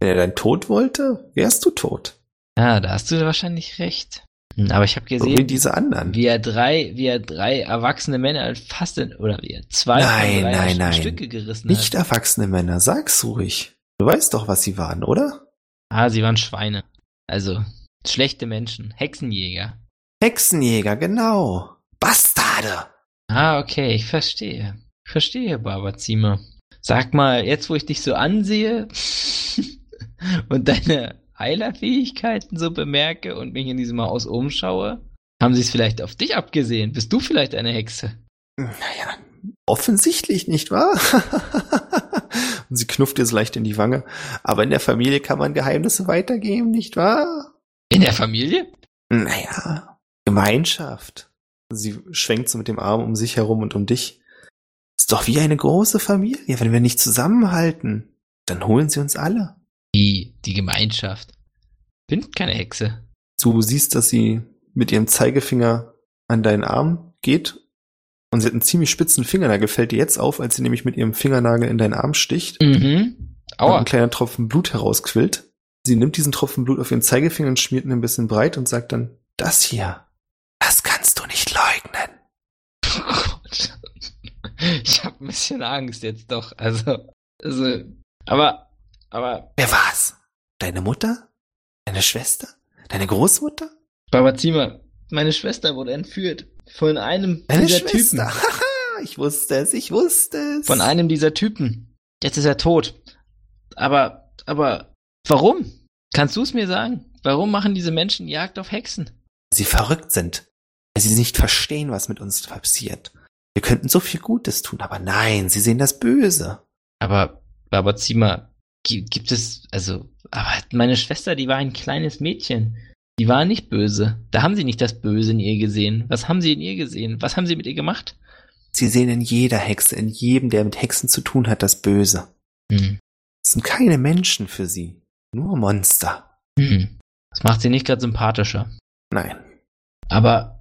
Wenn er deinen Tod wollte, wärst du tot.
Ja, da hast du wahrscheinlich recht. Hm, Aber ich habe
So wie
gesehen,
diese anderen.
wie er drei, wie er drei erwachsene Männer fast in, oder wie er zwei
Nein,
drei
nein,
in
nein.
Stücke gerissen
Nicht
hat.
erwachsene Männer, sag's ruhig. Du weißt doch, was sie waren, oder?
Ah, sie waren Schweine. Also, schlechte Menschen, Hexenjäger.
Hexenjäger, genau. Bastarde.
Ah, okay, ich verstehe. Ich verstehe, Barberziemer. Sag mal, jetzt wo ich dich so ansehe und deine Heilerfähigkeiten so bemerke und mich in diesem Haus umschaue, haben sie es vielleicht auf dich abgesehen? Bist du vielleicht eine Hexe?
Naja, offensichtlich, nicht wahr? Und sie knufft ihr so leicht in die Wange. Aber in der Familie kann man Geheimnisse weitergeben, nicht wahr?
In der Familie?
Naja, Gemeinschaft. Sie schwenkt so mit dem Arm um sich herum und um dich. Ist doch wie eine große Familie. Wenn wir nicht zusammenhalten, dann holen sie uns alle.
Die, die Gemeinschaft. Bin keine Hexe.
Du siehst, dass sie mit ihrem Zeigefinger an deinen Arm geht. Und sie hat einen ziemlich spitzen Fingernagel, fällt dir jetzt auf, als sie nämlich mit ihrem Fingernagel in deinen Arm sticht.
Mhm.
und
Aua.
ein kleiner Tropfen Blut herausquillt. Sie nimmt diesen Tropfen Blut auf ihren Zeigefinger und schmiert ihn ein bisschen breit und sagt dann, das hier, das kannst du nicht leugnen.
Ich habe ein bisschen Angst jetzt doch. Also, also, aber, aber,
Wer war's? Deine Mutter? Deine Schwester? Deine Großmutter?
Babazima, meine Schwester wurde entführt von einem
Deine
dieser
Schwester?
Typen.
Haha, ich wusste es, ich wusste es.
Von einem dieser Typen. Jetzt ist er tot. Aber, aber, warum? Kannst du es mir sagen? Warum machen diese Menschen Jagd auf Hexen?
sie verrückt sind, weil sie nicht verstehen, was mit uns passiert. Wir könnten so viel Gutes tun, aber nein, sie sehen das Böse.
Aber, Babazima, gi- gibt es, also, aber meine Schwester, die war ein kleines Mädchen. Die war nicht böse. Da haben sie nicht das Böse in ihr gesehen. Was haben sie in ihr gesehen? Was haben sie mit ihr gemacht?
Sie sehen in jeder Hexe, in jedem, der mit Hexen zu tun hat, das Böse.
Hm.
Es sind keine Menschen für sie, nur Monster.
Hm. Das macht sie nicht gerade sympathischer.
Nein.
Aber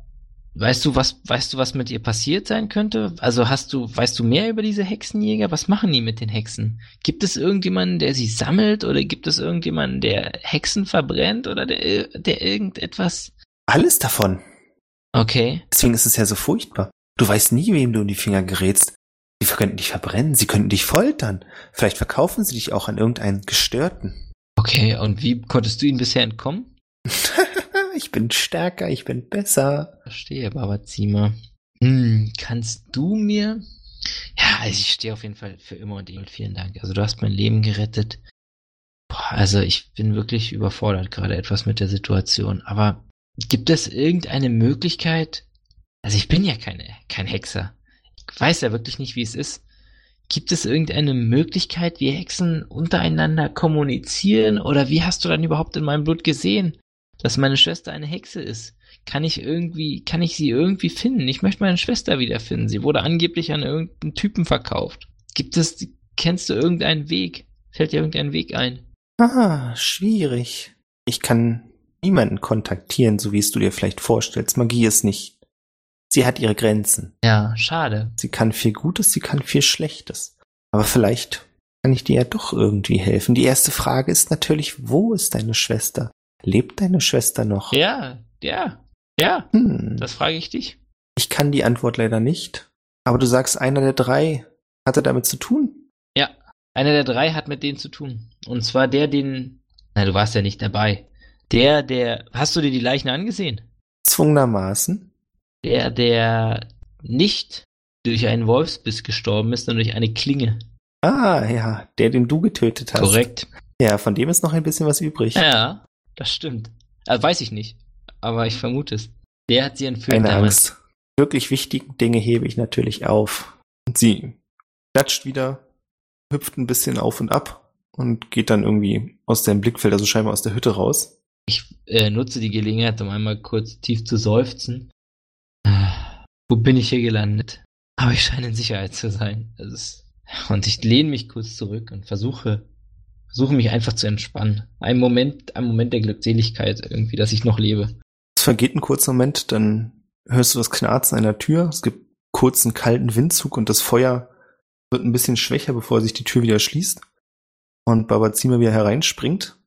weißt du, was, weißt du, was mit ihr passiert sein könnte? Also hast du, weißt du mehr über diese Hexenjäger? Was machen die mit den Hexen? Gibt es irgendjemanden, der sie sammelt oder gibt es irgendjemanden, der Hexen verbrennt oder der, der irgendetwas?
Alles davon.
Okay.
Deswegen ist es ja so furchtbar. Du weißt nie, wem du in die Finger gerätst. Sie könnten dich verbrennen, sie könnten dich foltern. Vielleicht verkaufen sie dich auch an irgendeinen Gestörten.
Okay, und wie konntest du ihnen bisher entkommen?
ich bin stärker, ich bin besser.
Verstehe, Babazima. Hm, kannst du mir? Ja, also ich stehe auf jeden Fall für immer und ewig. Vielen Dank. Also du hast mein Leben gerettet. Boah, also ich bin wirklich überfordert gerade etwas mit der Situation. Aber gibt es irgendeine Möglichkeit? Also ich bin ja keine, kein Hexer. Ich weiß ja wirklich nicht, wie es ist. Gibt es irgendeine Möglichkeit, wie Hexen untereinander kommunizieren? Oder wie hast du dann überhaupt in meinem Blut gesehen, dass meine Schwester eine Hexe ist? Kann ich irgendwie, kann ich sie irgendwie finden? Ich möchte meine Schwester wiederfinden. Sie wurde angeblich an irgendeinen Typen verkauft. Gibt es, kennst du irgendeinen Weg? Fällt dir irgendein Weg ein?
Ah, schwierig. Ich kann niemanden kontaktieren, so wie es du dir vielleicht vorstellst. Magie ist nicht. Sie hat ihre Grenzen.
Ja, schade.
Sie kann viel Gutes, sie kann viel Schlechtes. Aber vielleicht kann ich dir ja doch irgendwie helfen. Die erste Frage ist natürlich, wo ist deine Schwester? Lebt deine Schwester noch?
Ja, ja, ja.
Hm.
Das frage ich dich.
Ich kann die Antwort leider nicht. Aber du sagst, einer der drei hatte damit zu tun?
Ja. Einer der drei hat mit denen zu tun. Und zwar der, den. Na, du warst ja nicht dabei. Der, der. Hast du dir die Leichen angesehen?
Zwungenermaßen.
Der, der nicht durch einen Wolfsbiss gestorben ist, sondern durch eine Klinge.
Ah, ja, der, den du getötet hast.
Korrekt.
Ja, von dem ist noch ein bisschen was übrig.
Ja, das stimmt. Also weiß ich nicht, aber ich vermute es. Der hat sie entführt
Keine
damals.
Angst. Wirklich wichtigen Dinge hebe ich natürlich auf. Und sie klatscht wieder, hüpft ein bisschen auf und ab und geht dann irgendwie aus dem Blickfeld, also scheinbar aus der Hütte raus.
Ich äh, nutze die Gelegenheit, um einmal kurz tief zu seufzen. Ah, Wo bin ich hier gelandet? Aber ich scheine in Sicherheit zu sein. Ist, und ich lehne mich kurz zurück und versuche, versuche mich einfach zu entspannen. Ein Moment, ein Moment der Glückseligkeit irgendwie, dass ich noch lebe.
Es vergeht ein kurzer Moment, dann hörst du das Knarzen einer Tür. Es gibt kurzen kalten Windzug und das Feuer wird ein bisschen schwächer, bevor sich die Tür wieder schließt. Und Babazima wieder hereinspringt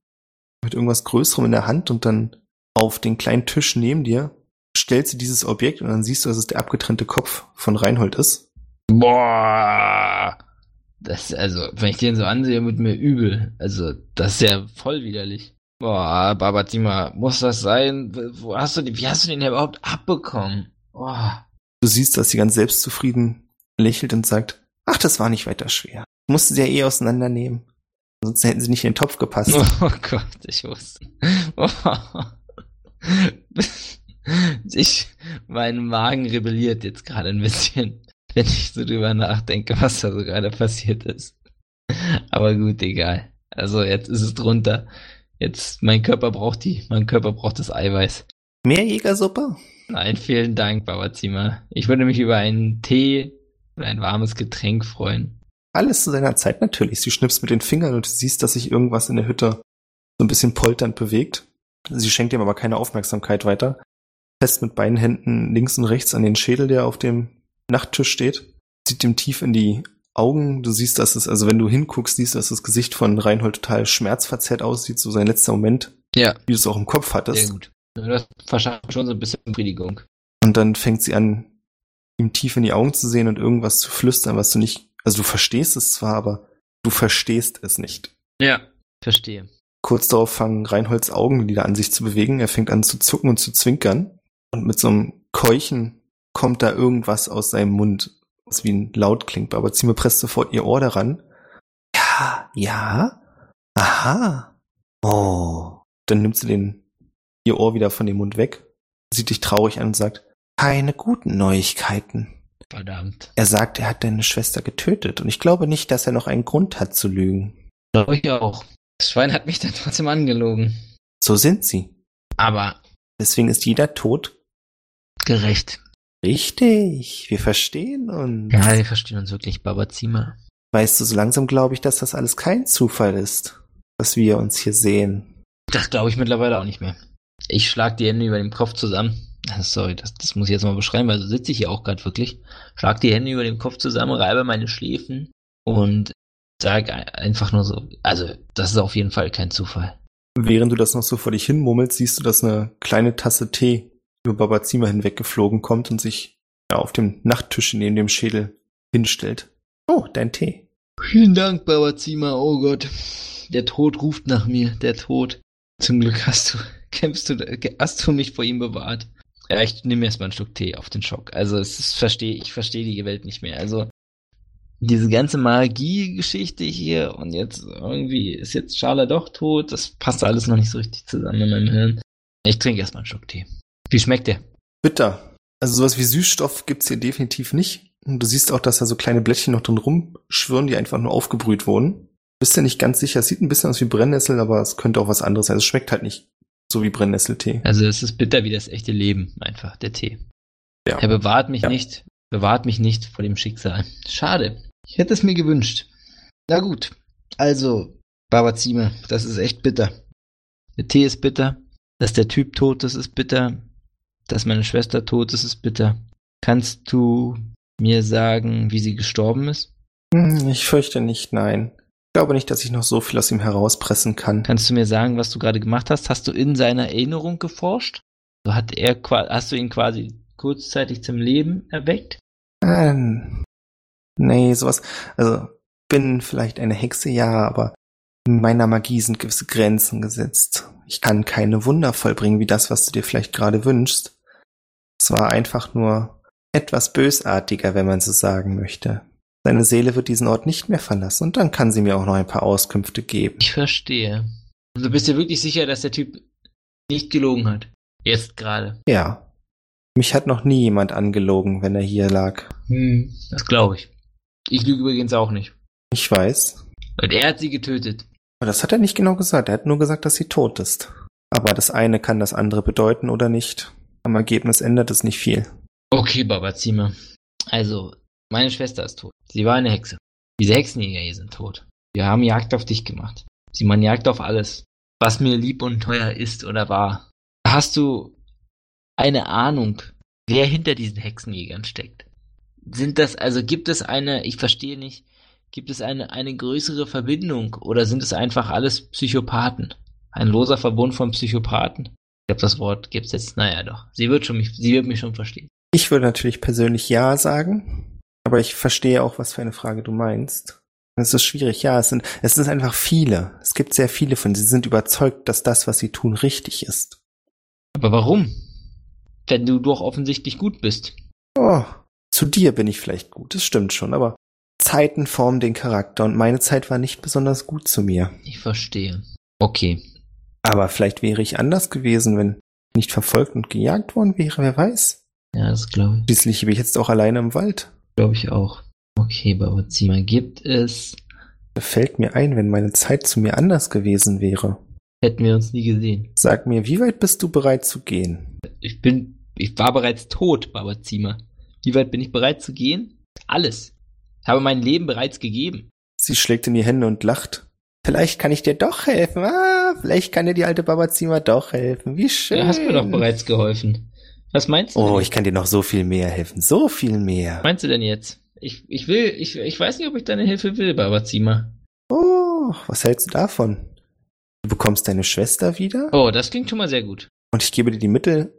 mit irgendwas Größerem in der Hand und dann auf den kleinen Tisch neben dir stellt sie dieses Objekt und dann siehst du, dass es der abgetrennte Kopf von Reinhold ist.
Boah! Das, also, wenn ich den so ansehe, wird mir übel. Also, das ist ja voll widerlich. Boah, Babazima, muss das sein? Wo hast du den, wie hast du den denn überhaupt abbekommen? Boah.
Du siehst, dass sie ganz selbstzufrieden lächelt und sagt, ach, das war nicht weiter schwer. Musste sie ja eh auseinandernehmen. Ansonsten hätten sie nicht in den Topf gepasst.
Oh Gott, ich wusste. Boah. Ich, mein Magen rebelliert jetzt gerade ein bisschen, wenn ich so drüber nachdenke, was da so gerade passiert ist. Aber gut, egal. Also jetzt ist es drunter. Jetzt, mein Körper braucht die, mein Körper braucht das Eiweiß.
Mehr Jägersuppe?
Nein, vielen Dank, Babazima. Ich würde mich über einen Tee oder ein warmes Getränk freuen.
Alles zu seiner Zeit natürlich. Sie schnippst mit den Fingern und du siehst, dass sich irgendwas in der Hütte so ein bisschen polternd bewegt. Sie schenkt ihm aber keine Aufmerksamkeit weiter. Fest mit beiden Händen links und rechts an den Schädel, der auf dem Nachttisch steht. Sieht ihm tief in die Augen. Du siehst, dass es, also wenn du hinguckst, siehst, dass das Gesicht von Reinhold total schmerzverzerrt aussieht, so sein letzter Moment,
Ja,
wie du es auch im Kopf
sehr
hattest.
gut. Das verschafft schon so ein bisschen Befriedigung.
Und dann fängt sie an, ihm tief in die Augen zu sehen und irgendwas zu flüstern, was du nicht, also du verstehst es zwar, aber du verstehst es nicht.
Ja, verstehe.
Kurz darauf fangen Reinholds Augenlider an sich zu bewegen. Er fängt an zu zucken und zu zwinkern. Und mit so einem Keuchen kommt da irgendwas aus seinem Mund, was wie ein Laut klingt. Aber Zime presst sofort ihr Ohr daran. Ja, ja, aha, oh. Dann nimmt sie den, ihr Ohr wieder von dem Mund weg, sieht dich traurig an und sagt, keine guten Neuigkeiten.
Verdammt.
Er sagt, er hat deine Schwester getötet und ich glaube nicht, dass er noch einen Grund hat zu lügen.
Glaube ich auch. Das Schwein hat mich dann trotzdem angelogen.
So sind sie.
Aber
Deswegen ist jeder Tod
gerecht.
Richtig. Wir verstehen uns.
Ja, wir verstehen uns wirklich, Babazima.
Weißt du, so langsam glaube ich, dass das alles kein Zufall ist, dass wir uns hier sehen.
Das glaube ich mittlerweile auch nicht mehr. Ich schlag die Hände über dem Kopf zusammen. Ah, Sorry, das, das muss ich jetzt mal beschreiben, weil so sitze ich hier auch gerade wirklich. Schlag die Hände über dem Kopf zusammen, reibe meine Schläfen und sag einfach nur so, also das ist auf jeden Fall kein Zufall.
Während du das noch so vor dich hin murmelst, siehst du, dass eine kleine Tasse Tee über Babazima hinweggeflogen kommt und sich ja, auf dem Nachttisch neben dem Schädel hinstellt. Oh, dein Tee.
Vielen Dank, Babazima, oh Gott. Der Tod ruft nach mir, der Tod. Zum Glück hast du, kämpfst du, hast du mich vor ihm bewahrt. Ja, ich nehme erstmal einen Schluck Tee auf den Schock. Also es ist, verstehe, ich verstehe die Welt nicht mehr. Also diese ganze Magie-Geschichte hier und jetzt irgendwie ist jetzt Charla doch tot, das passt alles noch nicht so richtig zusammen in meinem Hirn. Ich trinke erstmal einen Schluck Tee. Wie schmeckt der?
Bitter. Also sowas wie Süßstoff gibt's hier definitiv nicht. Und du siehst auch, dass da so kleine Blättchen noch drin rumschwirren, die einfach nur aufgebrüht wurden. Bist ja nicht ganz sicher. Es sieht ein bisschen aus wie Brennnessel, aber es könnte auch was anderes sein. Es schmeckt halt nicht so wie Brennnesseltee.
Also es ist bitter wie das echte Leben, einfach, der Tee.
Ja.
Er bewahrt mich
Ja.
nicht, bewahrt mich nicht vor dem Schicksal. Schade. Ich hätte es mir gewünscht. Na gut. Also, Babazime, das ist echt bitter. Der Tee ist bitter. Dass der Typ tot ist, ist bitter. Dass meine Schwester tot ist, ist bitter. Kannst du mir sagen, wie sie gestorben ist?
Hm, Ich fürchte nicht, nein. Ich glaube nicht, dass ich noch so viel aus ihm herauspressen kann.
Kannst du mir sagen, was du gerade gemacht hast? Hast du in seiner Erinnerung geforscht? So hat er, hast du ihn quasi kurzzeitig zum Leben erweckt?
Ähm, nee, sowas. Also, bin vielleicht eine Hexe, ja, aber in meiner Magie sind gewisse Grenzen gesetzt. Ich kann keine Wunder vollbringen wie das, was du dir vielleicht gerade wünschst. Es war einfach nur etwas bösartiger, wenn man so sagen möchte. Seine Seele wird diesen Ort nicht mehr verlassen und dann kann sie mir auch noch ein paar Auskünfte geben.
Ich verstehe. Du bist dir wirklich sicher, dass der Typ nicht gelogen hat? Jetzt gerade.
Ja. Mich hat noch nie jemand angelogen, wenn er hier lag.
Hm, das glaube ich. Ich lüge übrigens auch nicht.
Ich weiß.
Und er hat sie getötet.
Aber das hat er nicht genau gesagt. Er hat nur gesagt, dass sie tot ist. Aber das eine kann das andere bedeuten oder nicht. Am Ergebnis ändert es nicht viel.
Okay, Babazima. Also, meine Schwester ist tot. Sie war eine Hexe. Diese Hexenjäger hier sind tot. Wir haben Jagd auf dich gemacht. Sie man Jagd auf alles, was mir lieb und teuer ist oder war. Hast du eine Ahnung, wer hinter diesen Hexenjägern steckt? Sind das, also gibt es eine, ich verstehe nicht, gibt es eine, eine größere Verbindung oder sind es einfach alles Psychopathen? Ein loser Verbund von Psychopathen? Ich glaube, das Wort gibt's jetzt, naja doch. Sie wird schon mich, sie wird mich schon verstehen.
Ich würde natürlich persönlich ja sagen, aber ich verstehe auch, was für eine Frage du meinst. Es ist schwierig, ja, es sind, es sind einfach viele. Es gibt sehr viele von, sie sind überzeugt, dass das, was sie tun, richtig ist.
Aber warum? Wenn du doch offensichtlich gut bist.
Oh, zu dir bin ich vielleicht gut, das stimmt schon, aber Zeiten formen den Charakter und meine Zeit war nicht besonders gut zu mir.
Ich verstehe. Okay.
Aber vielleicht wäre ich anders gewesen, wenn ich nicht verfolgt und gejagt worden wäre, wer weiß.
Ja, das glaube ich.
Schließlich bin ich jetzt auch alleine im Wald.
Glaube ich auch. Okay, Babazima, gibt es.
Da fällt mir ein, wenn meine Zeit zu mir anders gewesen wäre.
Hätten wir uns nie gesehen.
Sag mir, wie weit bist du bereit zu gehen?
Ich bin. Ich war bereits tot, Babazima. Wie weit bin ich bereit zu gehen? Alles. Ich habe mein Leben bereits gegeben.
Sie schlägt in die Hände und lacht. Vielleicht kann ich dir doch helfen. Ah, vielleicht kann dir die alte Babazima doch helfen. Wie schön.
Du hast mir doch bereits geholfen. Was meinst du?
Oh, ich kann dir noch so viel mehr helfen. So viel mehr.
Was meinst du denn jetzt? Ich, ich will, ich, ich weiß nicht, ob ich deine Hilfe will, Babazima.
Oh, was hältst du davon? Du bekommst deine Schwester wieder
Oh, das klingt schon mal sehr gut.
und ich gebe dir die Mittel,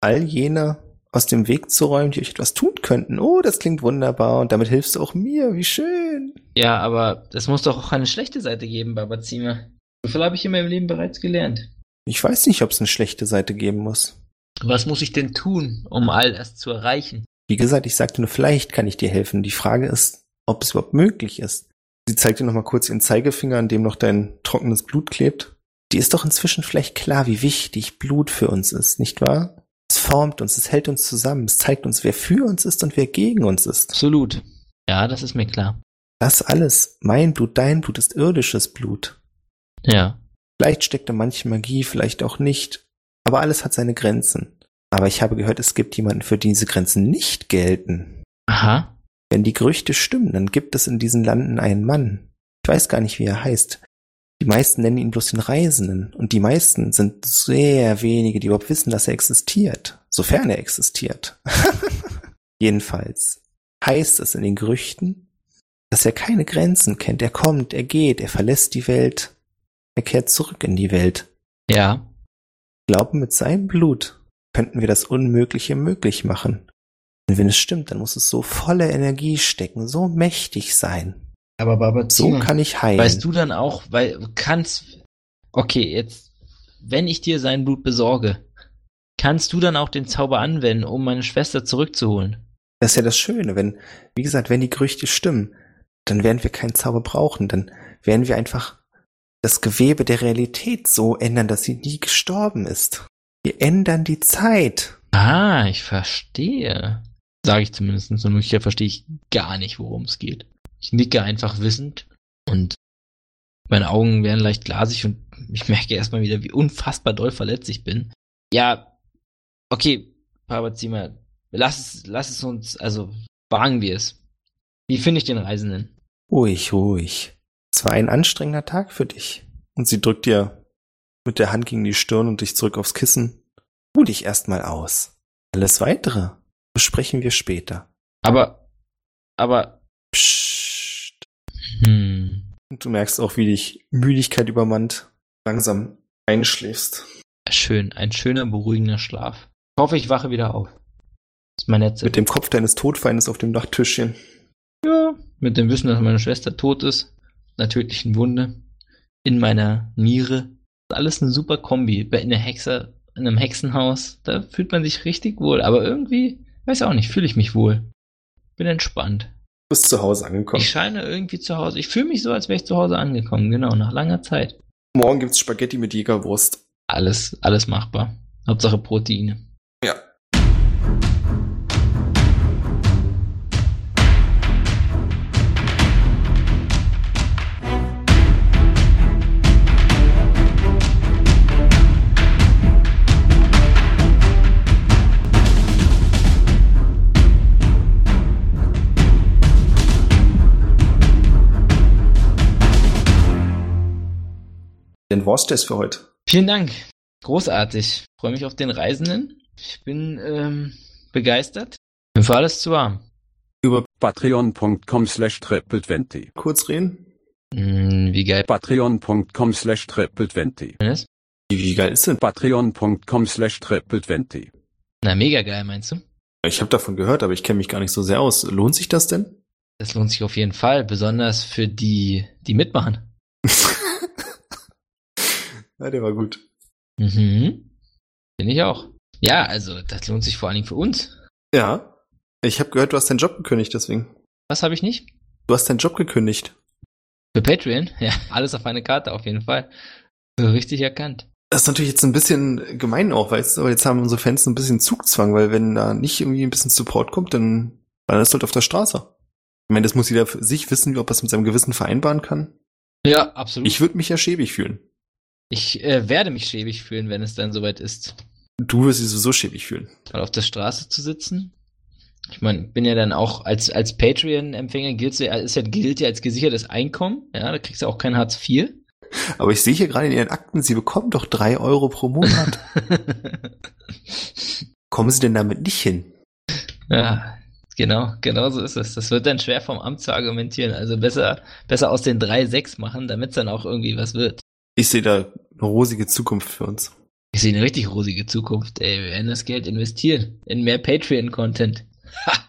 all jene aus dem Weg zu räumen, die euch etwas tun könnten. Oh, das klingt wunderbar und damit hilfst du auch mir. Wie schön.
Ja, aber es muss doch auch eine schlechte Seite geben, Babazima. So viel habe ich in meinem Leben bereits gelernt.
Ich weiß nicht, ob es eine schlechte Seite geben muss.
Was muss ich denn tun, um all das zu erreichen?
Wie gesagt, ich sagte nur, vielleicht kann ich dir helfen. Die Frage ist, ob es überhaupt möglich ist. Sie zeigt dir nochmal kurz ihren Zeigefinger, an dem noch dein trockenes Blut klebt. Die ist doch inzwischen vielleicht klar, wie wichtig Blut für uns ist, nicht wahr? Es formt uns, es hält uns zusammen, es zeigt uns, wer für uns ist und wer gegen uns ist.
Absolut. Ja, das ist mir klar.
Das alles, mein Blut, dein Blut, ist irdisches Blut.
Ja.
Vielleicht steckt da manche Magie, vielleicht auch nicht. Aber alles hat seine Grenzen. Aber ich habe gehört, es gibt jemanden, für den diese Grenzen nicht gelten.
Aha.
Wenn die Gerüchte stimmen, dann gibt es in diesen Landen einen Mann. Ich weiß gar nicht, wie er heißt. Die meisten nennen ihn bloß den Reisenden. Und die meisten sind sehr wenige, die überhaupt wissen, dass er existiert. Sofern er existiert. Jedenfalls heißt es in den Gerüchten, dass er keine Grenzen kennt. Er kommt, er geht, er verlässt die Welt, er kehrt zurück in die Welt.
Ja.
Glauben, mit seinem Blut könnten wir das Unmögliche möglich machen. Und wenn es stimmt, dann muss es so volle Energie stecken, so mächtig sein.
Aber
So
Babazima,
kann ich heilen.
weißt du dann auch, weil kannst. Okay, jetzt, wenn ich dir sein Blut besorge, kannst du dann auch den Zauber anwenden, um meine Schwester zurückzuholen?
Das ist ja das Schöne, wenn, wie gesagt, wenn die Gerüchte stimmen, dann werden wir keinen Zauber brauchen, dann werden wir einfach das Gewebe der Realität so ändern, dass sie nie gestorben ist. Wir ändern die Zeit.
Ah, ich verstehe. Sage ich zumindest. Und hier verstehe ich gar nicht, worum es geht. Ich nicke einfach wissend und meine Augen werden leicht glasig und ich merke erstmal wieder, wie unfassbar doll verletzt ich bin. Ja, okay, Babazima, lass es, lass es uns, also wagen wir es. Wie finde ich den Reisenden?
Ruhig, ruhig. Es war ein anstrengender Tag für dich. Und sie drückt dir mit der Hand gegen die Stirn und dich zurück aufs Kissen. Ruh dich erstmal aus. Alles weitere besprechen wir später.
Aber, aber,
Psst.
hm,
Und du merkst auch, wie dich Müdigkeit übermannt, langsam einschläfst.
schön, ein schöner, beruhigender Schlaf. Ich hoffe, ich wache wieder auf. Das ist mein letzter.
Mit dem Kopf deines Todfeindes auf dem Nachttischchen.
Ja, mit dem Wissen, dass meine Schwester tot ist, einer tödlichen Wunde, in meiner Niere. Alles eine super Kombi. Bei einer Hexe, in einem Hexenhaus, da fühlt man sich richtig wohl. Aber irgendwie, weiß auch nicht, fühle ich mich wohl. Bin entspannt.
Bist zu Hause angekommen.
Ich scheine irgendwie zu Hause. Ich fühle mich so, als wäre ich zu Hause angekommen, genau, nach langer Zeit.
Morgen gibt's Spaghetti mit Jägerwurst.
Alles, alles machbar. Hauptsache Proteine.
Ja. Den Wursttest für heute.
Vielen Dank. Großartig. Freue mich auf den Reisenden. Ich bin ähm, begeistert. Mir war alles zu warm.
Über
Patreon.com slash triple20.
kurz reden.
Hm, wie geil.
Patreon.com slash triple20.
Dennis?
Wie, wie geil ist denn?
Patreon.com slash triple20.
Na, mega geil, meinst du?
Ich habe davon gehört, aber ich kenne mich gar nicht so sehr aus. Lohnt sich das denn?
Das lohnt sich auf jeden Fall, besonders für die, die mitmachen.
ja, der war gut.
Mhm. Bin ich auch. Ja, also das lohnt sich vor allen Dingen für uns.
Ja. Ich habe gehört, du hast deinen Job gekündigt, deswegen.
Was habe ich nicht?
Du hast deinen Job gekündigt.
Für Patreon? Ja, alles auf eine Karte auf jeden Fall. So richtig erkannt.
Das ist natürlich jetzt ein bisschen gemein auch, weißt du, aber jetzt haben unsere Fans ein bisschen Zugzwang, weil wenn da nicht irgendwie ein bisschen Support kommt, dann war das halt auf der Straße. Ich meine, das muss jeder für sich wissen, ob er es mit seinem Gewissen vereinbaren kann.
Ja, absolut.
Ich würde mich ja schäbig fühlen.
Ich äh, werde mich schäbig fühlen, wenn es dann soweit ist.
Du wirst dich sowieso schäbig fühlen.
Mal auf der Straße zu sitzen. Ich meine, bin ja dann auch als, als Patreon-Empfänger gilt ja, ist ja, gilt ja als gesichertes Einkommen. Ja, da kriegst du auch kein Hartz IV.
Aber ich sehe hier gerade in Ihren Akten, Sie bekommen doch drei Euro pro Monat. Kommen Sie denn damit nicht hin?
ja, genau, genau so ist es. Das wird dann schwer vom Amt zu argumentieren. Also besser, besser aus den drei sechs machen, damit es dann auch irgendwie was wird.
Ich sehe da eine rosige Zukunft für uns.
Ich sehe eine richtig rosige Zukunft, ey. Wir werden das Geld investieren in mehr Patreon-Content. Ha!